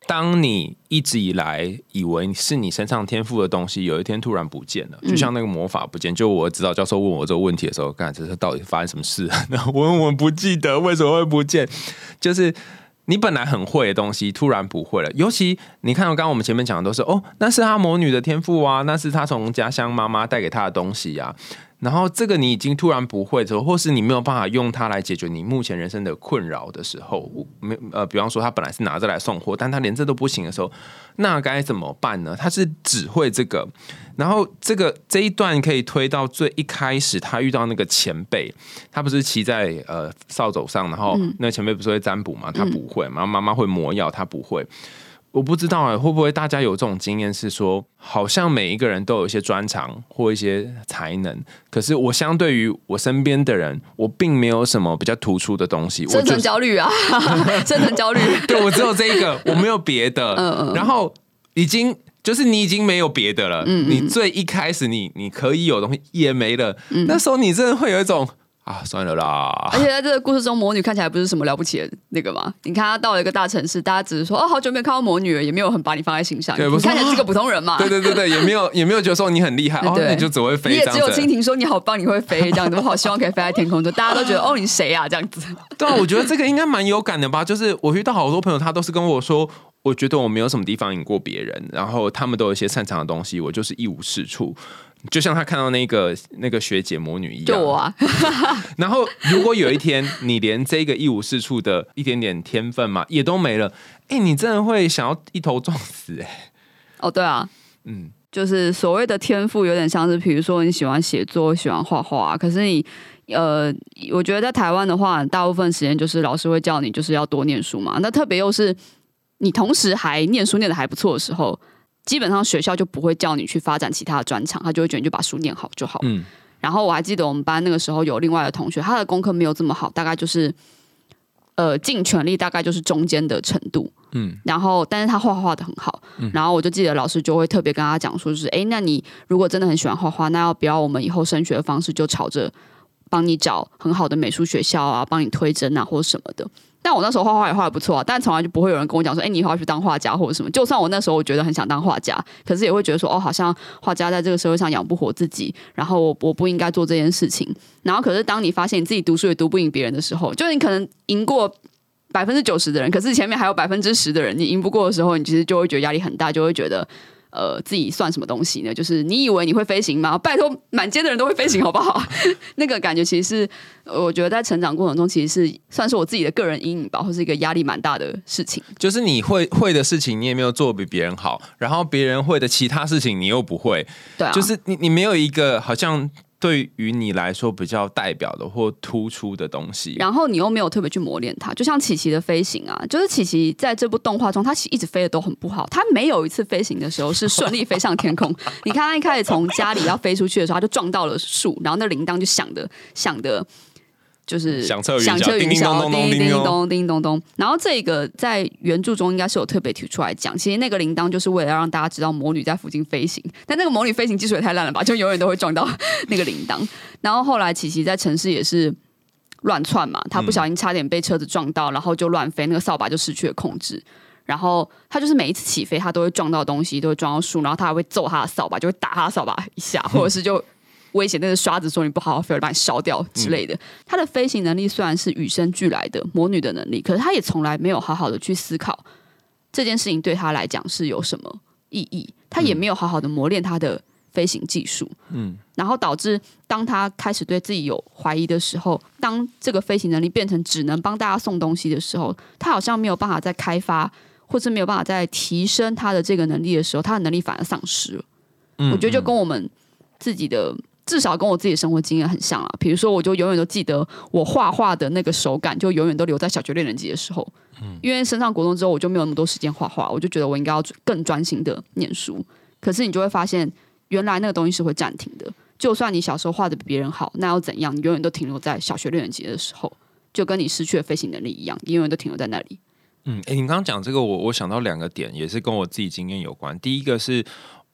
当你一直以来以为是你身上天赋的东西，有一天突然不见了，就像那个魔法不见。就我指导教授问我这个问题的时候，干这是到底发生什么事？我我不记得为什么会不见，就是你本来很会的东西，突然不会了。尤其你看到刚刚我们前面讲的都是哦，那是他魔女的天赋啊，那是他从家乡妈妈带给他的东西呀。然后这个你已经突然不会的时候，或是你没有办法用它来解决你目前人生的困扰的时候，没呃，比方说他本来是拿着来送货，但他连这都不行的时候，那该怎么办呢？他是只会这个，然后这个这一段可以推到最一开始，他遇到那个前辈，他不是骑在呃扫帚上，然后那个前辈不是会占卜吗？他不会，然后妈妈会磨药，他不会。我不知道哎，会不会大家有这种经验，是说好像每一个人都有一些专长或一些才能，可是我相对于我身边的人，我并没有什么比较突出的东西。生存焦虑啊，生存焦虑。对，我只有这一个，我没有别的。嗯嗯。然后已经就是你已经没有别的了，嗯嗯。你最一开始你你可以有东西也没了，那时候你真的会有一种。啊，算了啦！而且在这个故事中，魔女看起来不是什么了不起的那个嘛。你看她到了一个大城市，大家只是说哦，好久没有看到魔女了，也没有很把你放在心上。你看起来是个普通人嘛。对对对对，也没有 也没有觉得说你很厉害，哦，你就只会飞。你也只有蜻蜓说你好棒，你会飞这样子。我好希望可以飞在天空中，大家都觉得哦，你谁啊这样子。对啊，我觉得这个应该蛮有感的吧。就是我遇到好多朋友，他都是跟我说，我觉得我没有什么地方赢过别人，然后他们都有一些擅长的东西，我就是一无是处。就像他看到那个那个学姐魔女一样，就我啊。然后如果有一天你连这个一无是处的一点点天分嘛也都没了，哎，你真的会想要一头撞死哎。哦，对啊，嗯，就是所谓的天赋，有点像是，比如说你喜欢写作，喜欢画画，可是你呃，我觉得在台湾的话，大部分时间就是老师会叫你就是要多念书嘛。那特别又是你同时还念书念的还不错的时候。基本上学校就不会叫你去发展其他的专长，他就会觉得你就把书念好就好。嗯，然后我还记得我们班那个时候有另外的同学，他的功课没有这么好，大概就是呃尽全力，大概就是中间的程度。嗯，然后但是他画画的很好，然后我就记得老师就会特别跟他讲说，就是哎，那你如果真的很喜欢画画，那要不要我们以后升学的方式就朝着帮你找很好的美术学校啊，帮你推甄啊或者什么的。但我那时候画画也画的不错啊，但从来就不会有人跟我讲说，哎，你以后要去当画家或者什么。就算我那时候我觉得很想当画家，可是也会觉得说，哦，好像画家在这个社会上养不活自己，然后我我不应该做这件事情。然后，可是当你发现你自己读书也读不赢别人的时候，就是你可能赢过百分之九十的人，可是前面还有百分之十的人你赢不过的时候，你其实就会觉得压力很大，就会觉得。呃，自己算什么东西呢？就是你以为你会飞行吗？拜托，满街的人都会飞行，好不好？那个感觉其实是，我觉得在成长过程中，其实是算是我自己的个人阴影吧，或是一个压力蛮大的事情。就是你会会的事情，你也没有做比别人好，然后别人会的其他事情，你又不会。对啊，就是你你没有一个好像。对于你来说比较代表的或突出的东西，然后你又没有特别去磨练它，就像琪琪的飞行啊，就是琪琪在这部动画中，他一直飞的都很不好，他没有一次飞行的时候是顺利飞上天空。你看他一开始从家里要飞出去的时候，他就撞到了树，然后那铃铛就响的响的。就是响彻云霄，叮叮咚咚，叮叮咚，叮咚咚。然后这个在原著中应该是有特别提出来讲，其实那个铃铛就是为了要让大家知道魔女在附近飞行。但那个魔女飞行技术也太烂了吧，就永远都会撞到 那个铃铛。然后后来琪琪在城市也是乱窜嘛，她不小心差点被车子撞到，然后就乱飞，那个扫把就失去了控制。然后他就是每一次起飞，他都会撞到东西，都会撞到树，然后他还会揍他的扫把，就会打他的扫把一下，或者是就。威胁那个刷子说你不好好飞，我把你烧掉之类的。他的飞行能力虽然是与生俱来的魔女的能力，可是他也从来没有好好的去思考这件事情对他来讲是有什么意义。他也没有好好的磨练他的飞行技术。嗯，然后导致当他开始对自己有怀疑的时候，当这个飞行能力变成只能帮大家送东西的时候，他好像没有办法再开发，或是没有办法再提升他的这个能力的时候，他的能力反而丧失了。我觉得就跟我们自己的。至少跟我自己的生活经验很像啊。比如说，我就永远都记得我画画的那个手感，就永远都留在小学六年级的时候。嗯，因为升上国中之后，我就没有那么多时间画画，我就觉得我应该要更专心的念书。可是你就会发现，原来那个东西是会暂停的。就算你小时候画的比别人好，那又怎样？你永远都停留在小学六年级的时候，就跟你失去了飞行能力一样，你永远都停留在那里。嗯，哎，你刚刚讲这个，我我想到两个点，也是跟我自己经验有关。第一个是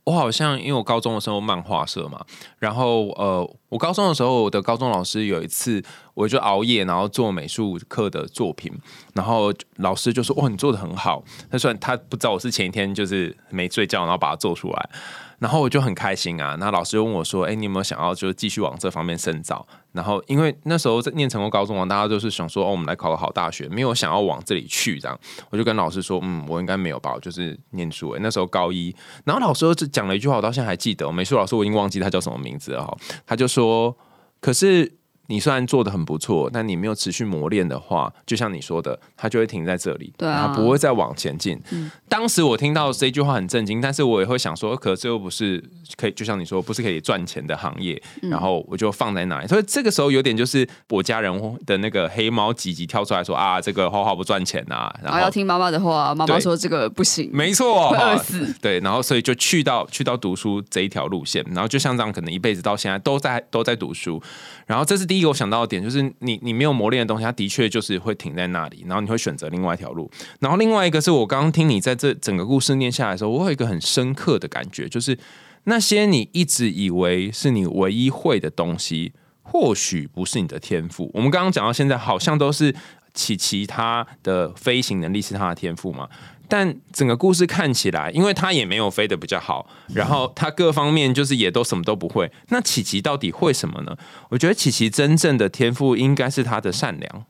我好像因为我高中的时候漫画社嘛，然后呃，我高中的时候我的高中老师有一次，我就熬夜然后做美术课的作品，然后老师就说：“哇，你做的很好。”他说他不知道我是前一天就是没睡觉，然后把它做出来。然后我就很开心啊！那老师问我说：“哎，你有没有想要就继续往这方面深造？”然后因为那时候在念成功高中啊，大家都是想说：“哦，我们来考个好大学。”没有想要往这里去这样。我就跟老师说：“嗯，我应该没有吧，就是念书。”哎，那时候高一，然后老师就讲了一句话，我到现在还记得。美术老师我已经忘记他叫什么名字了哈。他就说：“可是。”你虽然做的很不错，但你没有持续磨练的话，就像你说的，它就会停在这里，对啊，不会再往前进。当时我听到这句话很震惊，但是我也会想说，可这又不是可以，就像你说，不是可以赚钱的行业，然后我就放在那里。所以这个时候有点就是我家人的那个黑猫几集跳出来说啊，这个画画不赚钱啊，然后要听妈妈的话，妈妈说这个不行，没错，会饿死。对，然后所以就去到去到读书这一条路线，然后就像这样，可能一辈子到现在都在都在读书。然后这是第第一个我想到的点，就是。是你，你没有磨练的东西，它的确就是会停在那里，然后你会选择另外一条路。然后另外一个是我刚刚听你在这整个故事念下来的时候，我有一个很深刻的感觉，就是那些你一直以为是你唯一会的东西，或许不是你的天赋。我们刚刚讲到现在，好像都是其其他的飞行能力是他的天赋嘛？但整个故事看起来，因为他也没有飞得比较好，然后他各方面就是也都什么都不会。那琪琪到底会什么呢？我觉得琪琪真正的天赋应该是他的善良。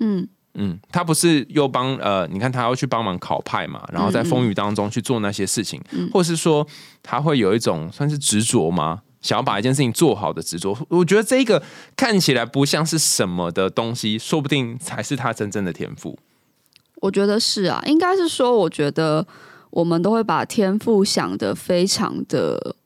嗯嗯，他不是又帮呃，你看他要去帮忙考派嘛，然后在风雨当中去做那些事情，或是说他会有一种算是执着吗？想要把一件事情做好的执着。我觉得这个看起来不像是什么的东西，说不定才是他真正的天赋。我觉得是啊，应该是说，我觉得我们都会把天赋想的非常的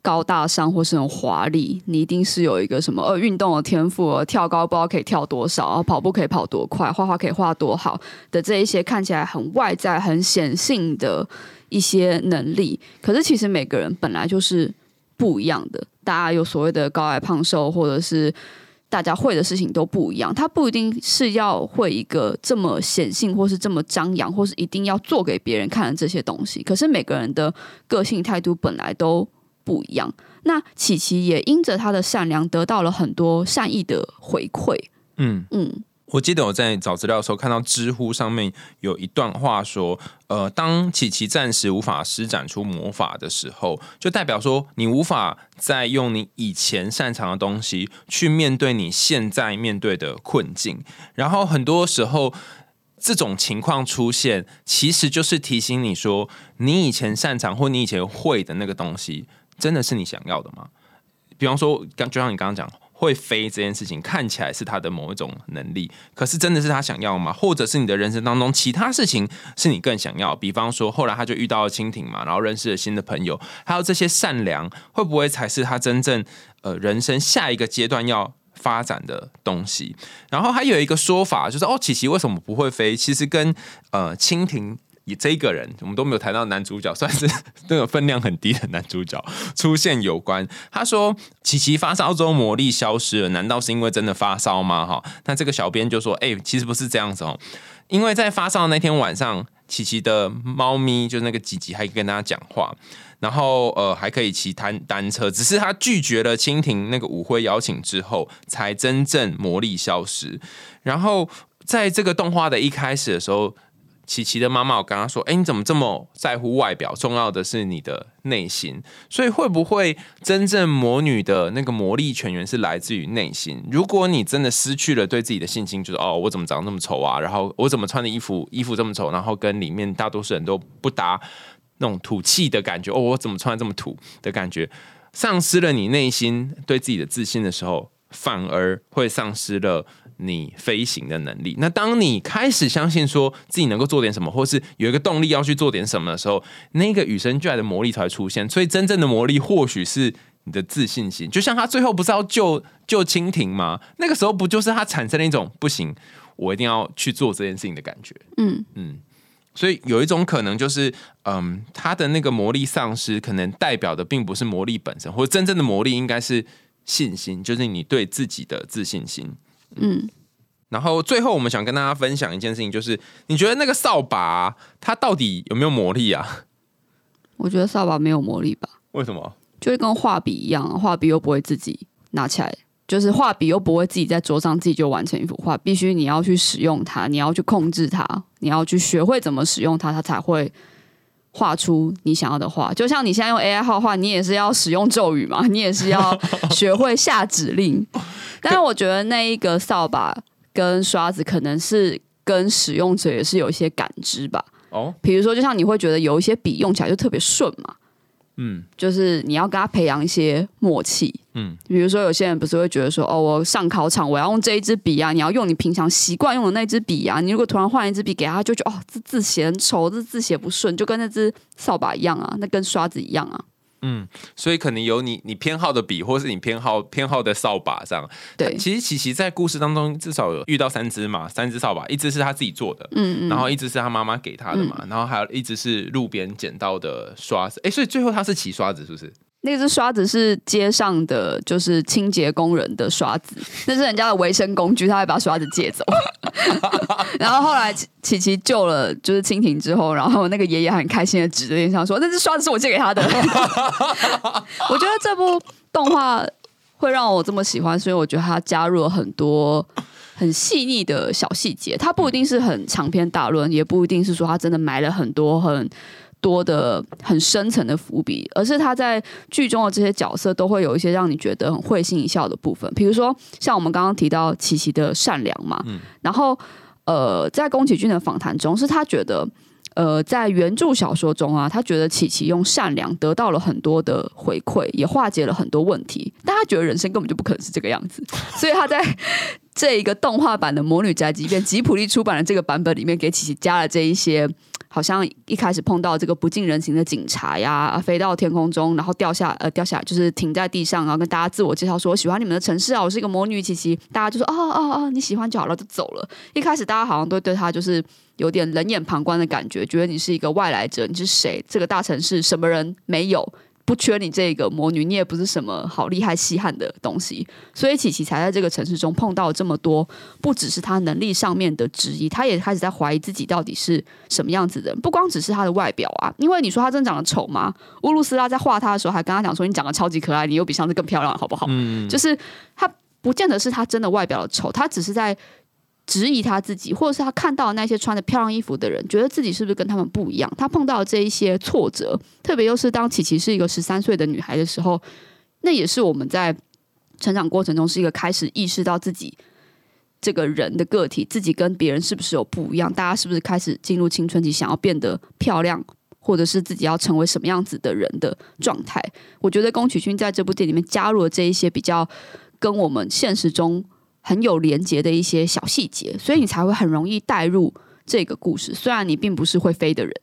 高大上，或是很华丽。你一定是有一个什么呃运动的天赋，跳高不知道可以跳多少，然后跑步可以跑多快，画画可以画多好的这一些看起来很外在、很显性的一些能力。可是其实每个人本来就是不一样的，大家有所谓的高矮胖瘦，或者是。大家会的事情都不一样，他不一定是要会一个这么显性，或是这么张扬，或是一定要做给别人看的这些东西。可是每个人的个性态度本来都不一样。那琪琪也因着他的善良，得到了很多善意的回馈。嗯嗯。我记得我在找资料的时候看到知乎上面有一段话说，呃，当琪琪暂时无法施展出魔法的时候，就代表说你无法再用你以前擅长的东西去面对你现在面对的困境。然后很多时候这种情况出现，其实就是提醒你说，你以前擅长或你以前会的那个东西，真的是你想要的吗？比方说，刚就像你刚刚讲。会飞这件事情看起来是他的某一种能力，可是真的是他想要吗？或者是你的人生当中其他事情是你更想要？比方说，后来他就遇到了蜻蜓嘛，然后认识了新的朋友，还有这些善良，会不会才是他真正呃人生下一个阶段要发展的东西？然后还有一个说法就是，哦，琪琪为什么不会飞？其实跟呃蜻蜓。以这个人，我们都没有谈到男主角，算是 那个分量很低的男主角出现有关。他说：“琪琪发烧之后魔力消失了，难道是因为真的发烧吗？”哈，那这个小编就说：“哎，其实不是这样子哦，因为在发烧那天晚上，琪琪的猫咪就是那个吉吉还跟他讲话，然后呃还可以骑单单车，只是他拒绝了蜻蜓那个舞会邀请之后，才真正魔力消失。然后在这个动画的一开始的时候。”琪琪的妈妈，我跟她说：“哎，你怎么这么在乎外表？重要的是你的内心。所以会不会真正魔女的那个魔力泉源是来自于内心？如果你真的失去了对自己的信心，就是哦，我怎么长那么丑啊？然后我怎么穿的衣服衣服这么丑？然后跟里面大多数人都不搭，那种土气的感觉。哦，我怎么穿这么土的感觉？丧失了你内心对自己的自信的时候，反而会丧失了。”你飞行的能力，那当你开始相信说自己能够做点什么，或是有一个动力要去做点什么的时候，那个与生俱来的魔力才会出现。所以真正的魔力或许是你的自信心。就像他最后不是要救救蜻蜓吗？那个时候不就是他产生了一种不行，我一定要去做这件事情的感觉。嗯嗯，所以有一种可能就是，嗯，他的那个魔力丧失，可能代表的并不是魔力本身，或者真正的魔力应该是信心，就是你对自己的自信心。嗯，然后最后我们想跟大家分享一件事情，就是你觉得那个扫把啊、它到底有没有魔力啊？我觉得扫把没有魔力吧，为什么？就会跟画笔一样，画笔又不会自己拿起来，就是画笔又不会自己在桌上自己就完成一幅画，必须你要去使用它，你要去控制它，你要去学会怎么使用它，它才会画出你想要的画。就像你现在用 AI 画画，你也是要使用咒语嘛，你也是要学会下指令。但是我觉得那一个扫把跟刷子可能是跟使用者也是有一些感知吧。哦，比如说，就像你会觉得有一些笔用起来就特别顺嘛，嗯就是你要跟他培养一些默契。嗯，比如说有些人不是会觉得说，哦，我上考场我要用这一支笔啊，你要用你平常习惯用的那支笔啊，你如果突然换一支笔给他，他就觉得哦，这字写很丑，这字写不顺，就跟那支扫把一样啊，那跟刷子一样啊。所以可能有你你偏好的笔，或是你偏好偏好的扫把这样。对，其实琪琪在故事当中至少有遇到三只嘛，三只扫把，一只是他自己做的，嗯嗯，然后一只是他妈妈给他的嘛，然后还有一只是路边捡到的刷子。哎，所以最后他是骑刷子，是不是？那只刷子是街上的，就是清洁工人的刷子，那是人家的维生工具，他会把刷子借走。然后后来琪琪救了就是蜻蜓之后，然后那个爷爷很开心的指着脸上说：“那只刷子是我借给他的。”我觉得这部动画会让我这么喜欢，所以我觉得它加入了很多很细腻的小细节。它不一定是很长篇大论，也不一定是说它真的埋了很多很多的很深层的伏笔，而是他在剧中的这些角色都会有一些让你觉得很会心一笑的部分。比如说，像我们刚刚提到琪琪的善良嘛，然后呃，在宫崎骏的访谈中，是他觉得。呃，在原著小说中啊，他觉得琪琪用善良得到了很多的回馈，也化解了很多问题。但他觉得人生根本就不可能是这个样子，所以他在这一个动画版的《魔女宅急便》吉普力出版的这个版本里面，给琪琪加了这一些，好像一开始碰到这个不近人情的警察呀，飞到天空中，然后掉下呃掉下来，就是停在地上，然后跟大家自我介绍说我喜欢你们的城市啊，我是一个魔女琪琪，大家就说哦哦哦，你喜欢就好了，就走了。一开始大家好像都对他就是。有点冷眼旁观的感觉，觉得你是一个外来者，你是谁？这个大城市什么人没有？不缺你这个魔女，你也不是什么好厉害稀罕的东西，所以琪琪才在这个城市中碰到这么多，不只是她能力上面的质疑，她也开始在怀疑自己到底是什么样子的人。不光只是她的外表啊，因为你说她真的长得丑吗？乌鲁斯拉在画她的时候还跟她讲说：“你长得超级可爱，你又比上次更漂亮，好不好？”嗯，就是她不见得是她真的外表的丑，她只是在质疑他自己，或者是他看到那些穿着漂亮衣服的人，觉得自己是不是跟他们不一样？他碰到这一些挫折，特别又是当琪琪是一个十三岁的女孩的时候，那也是我们在成长过程中是一个开始意识到自己这个人的个体，自己跟别人是不是有不一样？大家是不是开始进入青春期，想要变得漂亮？或者是自己要成为什么样子的人的状态？我觉得宫崎骏在这部电影里面加入了这一些比较跟我们现实中很有连结的一些小细节，所以你才会很容易带入这个故事。虽然你并不是会飞的人，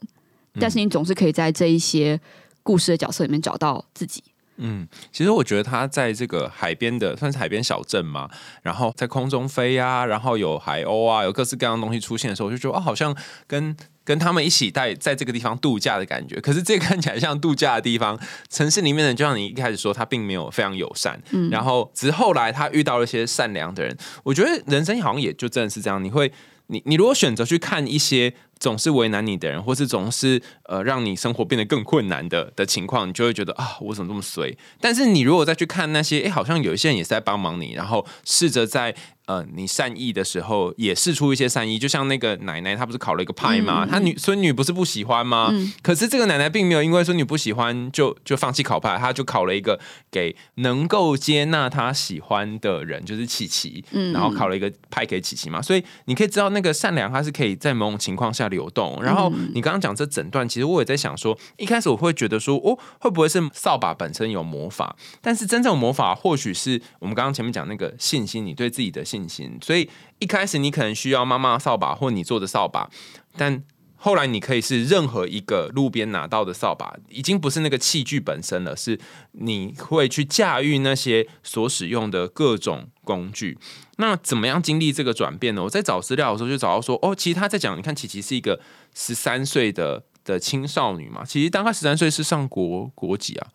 但是你总是可以在这一些故事的角色里面找到自己。嗯，其实我觉得他在这个海边的算是海边小镇嘛，然后在空中飞呀、然后有海鸥啊，有各式各样的东西出现的时候，我就觉得啊，好像跟跟他们一起在在这个地方度假的感觉。可是这看起来像度假的地方，城市里面的就像你一开始说，他并没有非常友善。嗯，然后只是后来他遇到了一些善良的人，我觉得人生好像也就真的是这样，你会。你你如果选择去看一些总是为难你的人，或是总是呃让你生活变得更困难的的情况，你就会觉得啊，我怎么这么衰？但是你如果再去看那些，哎，好像有一些人也是在帮忙你，然后试着在呃你善意的时候也试出一些善意，就像那个奶奶，她不是烤了一个派吗？她女孙女不是不喜欢吗？可是这个奶奶并没有因为孙女不喜欢就就放弃烤派，她就烤了一个给能够接纳她喜欢的人，就是琪琪，然后烤了一个派给琪琪嘛。所以你可以知道，那个善良它是可以在某种情况下流动。然后你刚刚讲这整段，其实我也在想说，一开始我会觉得说，哦，会不会是扫把本身有魔法？但是真正魔法或许是我们刚刚前面讲那个信心，你对自己的信心。所以一开始你可能需要妈妈的扫把或你做的扫把，但后来你可以是任何一个路边拿到的扫把，已经不是那个器具本身了，是你会去驾驭那些所使用的各种工具。那怎么样经历这个转变呢？我在找资料的时候就找到说，哦，其实他在讲，你看琪琪是一个十三岁的的青少女嘛，其实大概十三岁是上国国籍啊？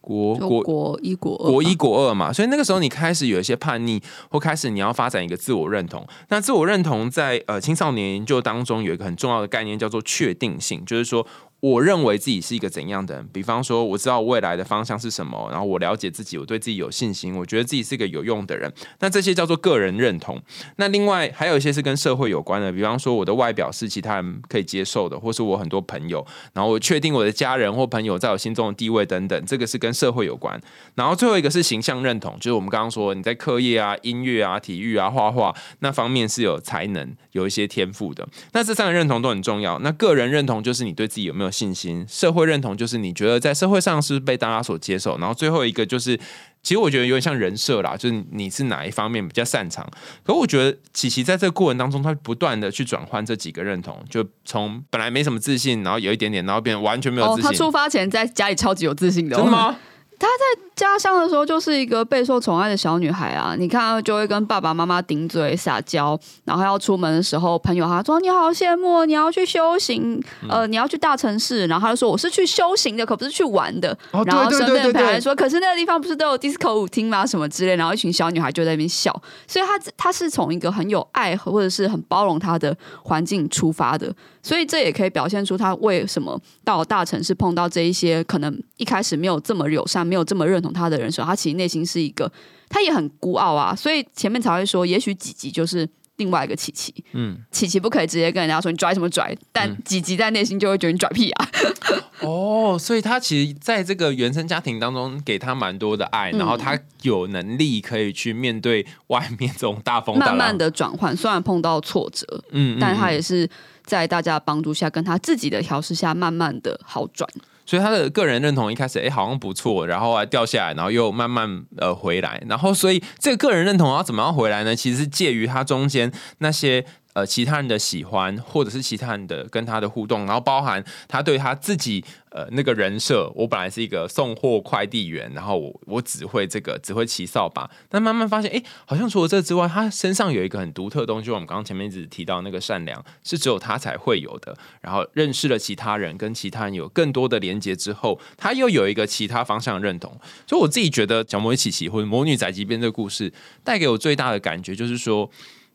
国国国一国国一国二嘛，所以那个时候你开始有一些叛逆，或开始你要发展一个自我认同。那自我认同在呃青少年研究当中有一个很重要的概念，叫做确定性，就是说。我认为自己是一个怎样的人？比方说，我知道未来的方向是什么，然后我了解自己，我对自己有信心，我觉得自己是一个有用的人。那这些叫做个人认同。那另外还有一些是跟社会有关的，比方说我的外表是其他人可以接受的，或是我很多朋友，然后我确定我的家人或朋友在我心中的地位等等，这个是跟社会有关。然后最后一个是形象认同，就是我们刚刚说你在课业啊、音乐啊、体育啊、画画那方面是有才能、有一些天赋的。那这三个认同都很重要。那个人认同就是你对自己有没有。信心、社会认同，就是你觉得在社会上是被大家所接受。然后最后一个就是，其实我觉得有点像人设啦，就是你是哪一方面比较擅长。可我觉得琪琪在这个过程当中，他不断的去转换这几个认同，就从本来没什么自信，然后有一点点，然后变完全没有自信。他出发前在家里超级有自信的，真的吗？他在家乡的时候就是一个备受宠爱的小女孩啊！你看，就会跟爸爸妈妈顶嘴撒娇，然后要出门的时候，朋友她说：“你好羡慕，你要去修行，呃，你要去大城市。”然后她就说：“我是去修行的，可不是去玩的。”然后身边朋友说：“可是那个地方不是都有 disco 舞厅吗？什么之类。”然后一群小女孩就在那边笑。所以，她她是从一个很有爱或者是很包容她的环境出发的。所以，这也可以表现出他为什么到大城市碰到这一些可能一开始没有这么友善。没有这么认同他的人时候，他其实内心是一个，他也很孤傲啊，所以前面才会说，也许几集就是另外一个琪琪，嗯，琪琪不可以直接跟人家说你拽什么拽，但几集在内心就会觉得你拽屁啊。哦，所以他其实在这个原生家庭当中给他蛮多的爱，然后他有能力可以去面对外面这种大风大浪，慢慢的转换，虽然碰到挫折，嗯，但他也是在大家的帮助下，跟他自己的调试下，慢慢的好转。所以他的个人认同一开始哎好像不错，然后啊掉下来，然后又慢慢呃回来，然后所以这个个人认同要怎么样回来呢？其实介于他中间那些。呃，其他人的喜欢，或者是其他人的跟他的互动，然后包含他对他自己呃那个人设，我本来是一个送货快递员，然后我我只会这个只会骑扫把，但慢慢发现，哎，好像除了这之外，他身上有一个很独特的东西，我们刚刚前面一直提到那个善良，是只有他才会有的。然后认识了其他人，跟其他人有更多的连接之后，他又有一个其他方向认同。所以我自己觉得《小魔女琪琪》或者《魔女宅急便》这个故事，带给我最大的感觉就是说。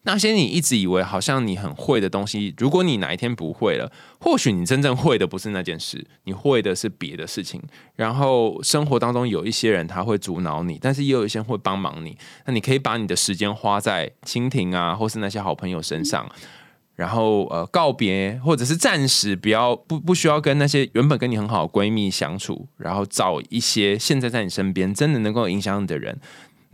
那些你一直以为好像你很会的东西，如果你哪一天不会了，或许你真正会的不是那件事，你会的是别的事情。然后生活当中有一些人他会阻挠你，但是也有一些人会帮忙你。那你可以把你的时间花在蜻蜓啊，或是那些好朋友身上，然后呃告别，或者是暂时不要不不需要跟那些原本跟你很好的闺蜜相处，然后找一些现在在你身边真的能够影响你的人。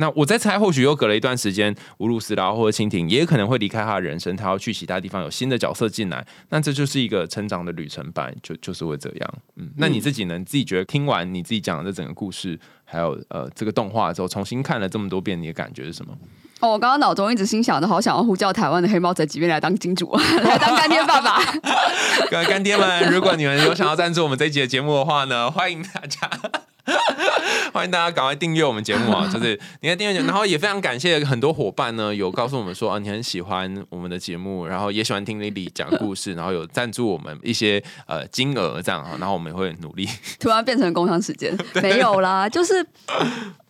那我在猜，或许又隔了一段时间，乌鲁斯拉或者蜻蜓也可能会离开他的人生，他要去其他地方，有新的角色进来。那这就是一个成长的旅程吧，就就是会这样。嗯，那你自己呢？自己觉得听完你自己讲的这整个故事，还有呃这个动画之后，重新看了这么多遍，你的感觉是什么？哦，我刚刚脑中一直心想的，好想要呼叫台湾的黑猫仔几边来当金主，来当干爹爸爸。各位干爹们，如果你们有想要赞助我们这一集的节目的话呢，欢迎大家。欢迎大家赶快订阅我们节目啊！就是你看订阅，然后也非常感谢很多伙伴呢，有告诉我们说啊，你很喜欢我们的节目，然后也喜欢听 Lily 讲故事，然后有赞助我们一些呃金额这样哈，然后我们也会努力。突然变成工商时间，没有啦，就是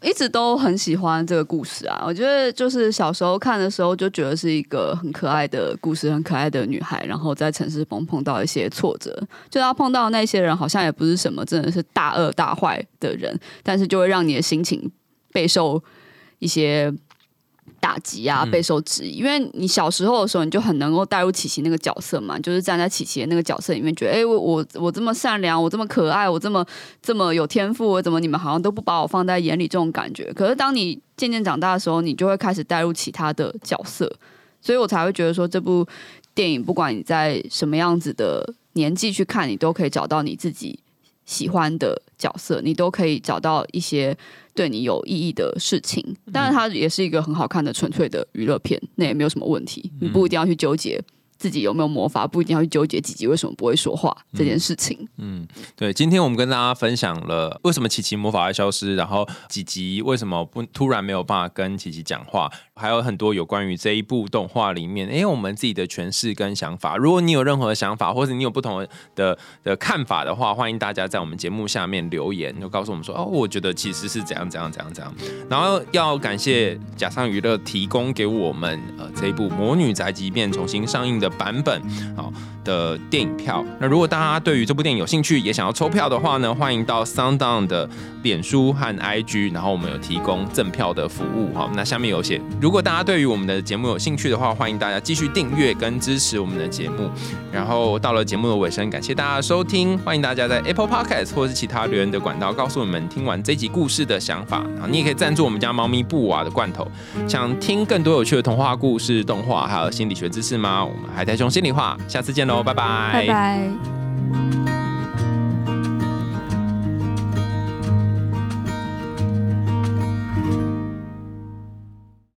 一直都很喜欢这个故事啊。我觉得就是小时候看的时候就觉得是一个很可爱的故事，很可爱的女孩，然后在城市中碰到一些挫折，就她碰到那些人好像也不是什么真的是大恶大坏的人，但是就会让你的心情备受一些打击啊，备受质疑。因为你小时候的时候，你就很能够带入琪琪那个角色嘛，就是站在琪琪的那个角色里面，觉得哎，我我我这么善良，我这么可爱，我这么这么有天赋，我怎么你们好像都不把我放在眼里？这种感觉。可是当你渐渐长大的时候，你就会开始带入其他的角色，所以我才会觉得说，这部电影不管你在什么样子的年纪去看，你都可以找到你自己。喜欢的角色，你都可以找到一些对你有意义的事情。当然，它也是一个很好看的纯粹的娱乐片，那也没有什么问题。你不一定要去纠结自己有没有魔法，不一定要去纠结吉吉为什么不会说话这件事情。嗯，对，今天我们跟大家分享了为什么琪琪魔法会消失，然后吉吉为什么不突然没有办法跟琪琪讲话，还有很多有关于这一部动画里面，哎，我们自己的诠释跟想法。如果你有任何想法，或者你有不同的的看法的话，欢迎大家在我们节目下面留言，就告诉我们说，哦，我觉得其实是怎样怎样怎样怎样。然后要感谢假上娱乐提供给我们呃这一部《魔女宅急便》重新上映的版本，好。的电影票，那如果大家对于这部电影有兴趣，也想要抽票的话呢，欢迎到 Sound On 的脸书和 IG，然后我们有提供赠票的服务哈。那下面有写，如果大家对于我们的节目有兴趣的话，欢迎大家继续订阅跟支持我们的节目。然后到了节目的尾声，感谢大家收听，欢迎大家在 Apple Podcast 或是其他留言的管道告诉我们听完这集故事的想法啊。你也可以赞助我们家猫咪布娃的罐头。想听更多有趣的童话故事、动画还有心理学知识吗？我们海苔熊心里话，下次见拜拜。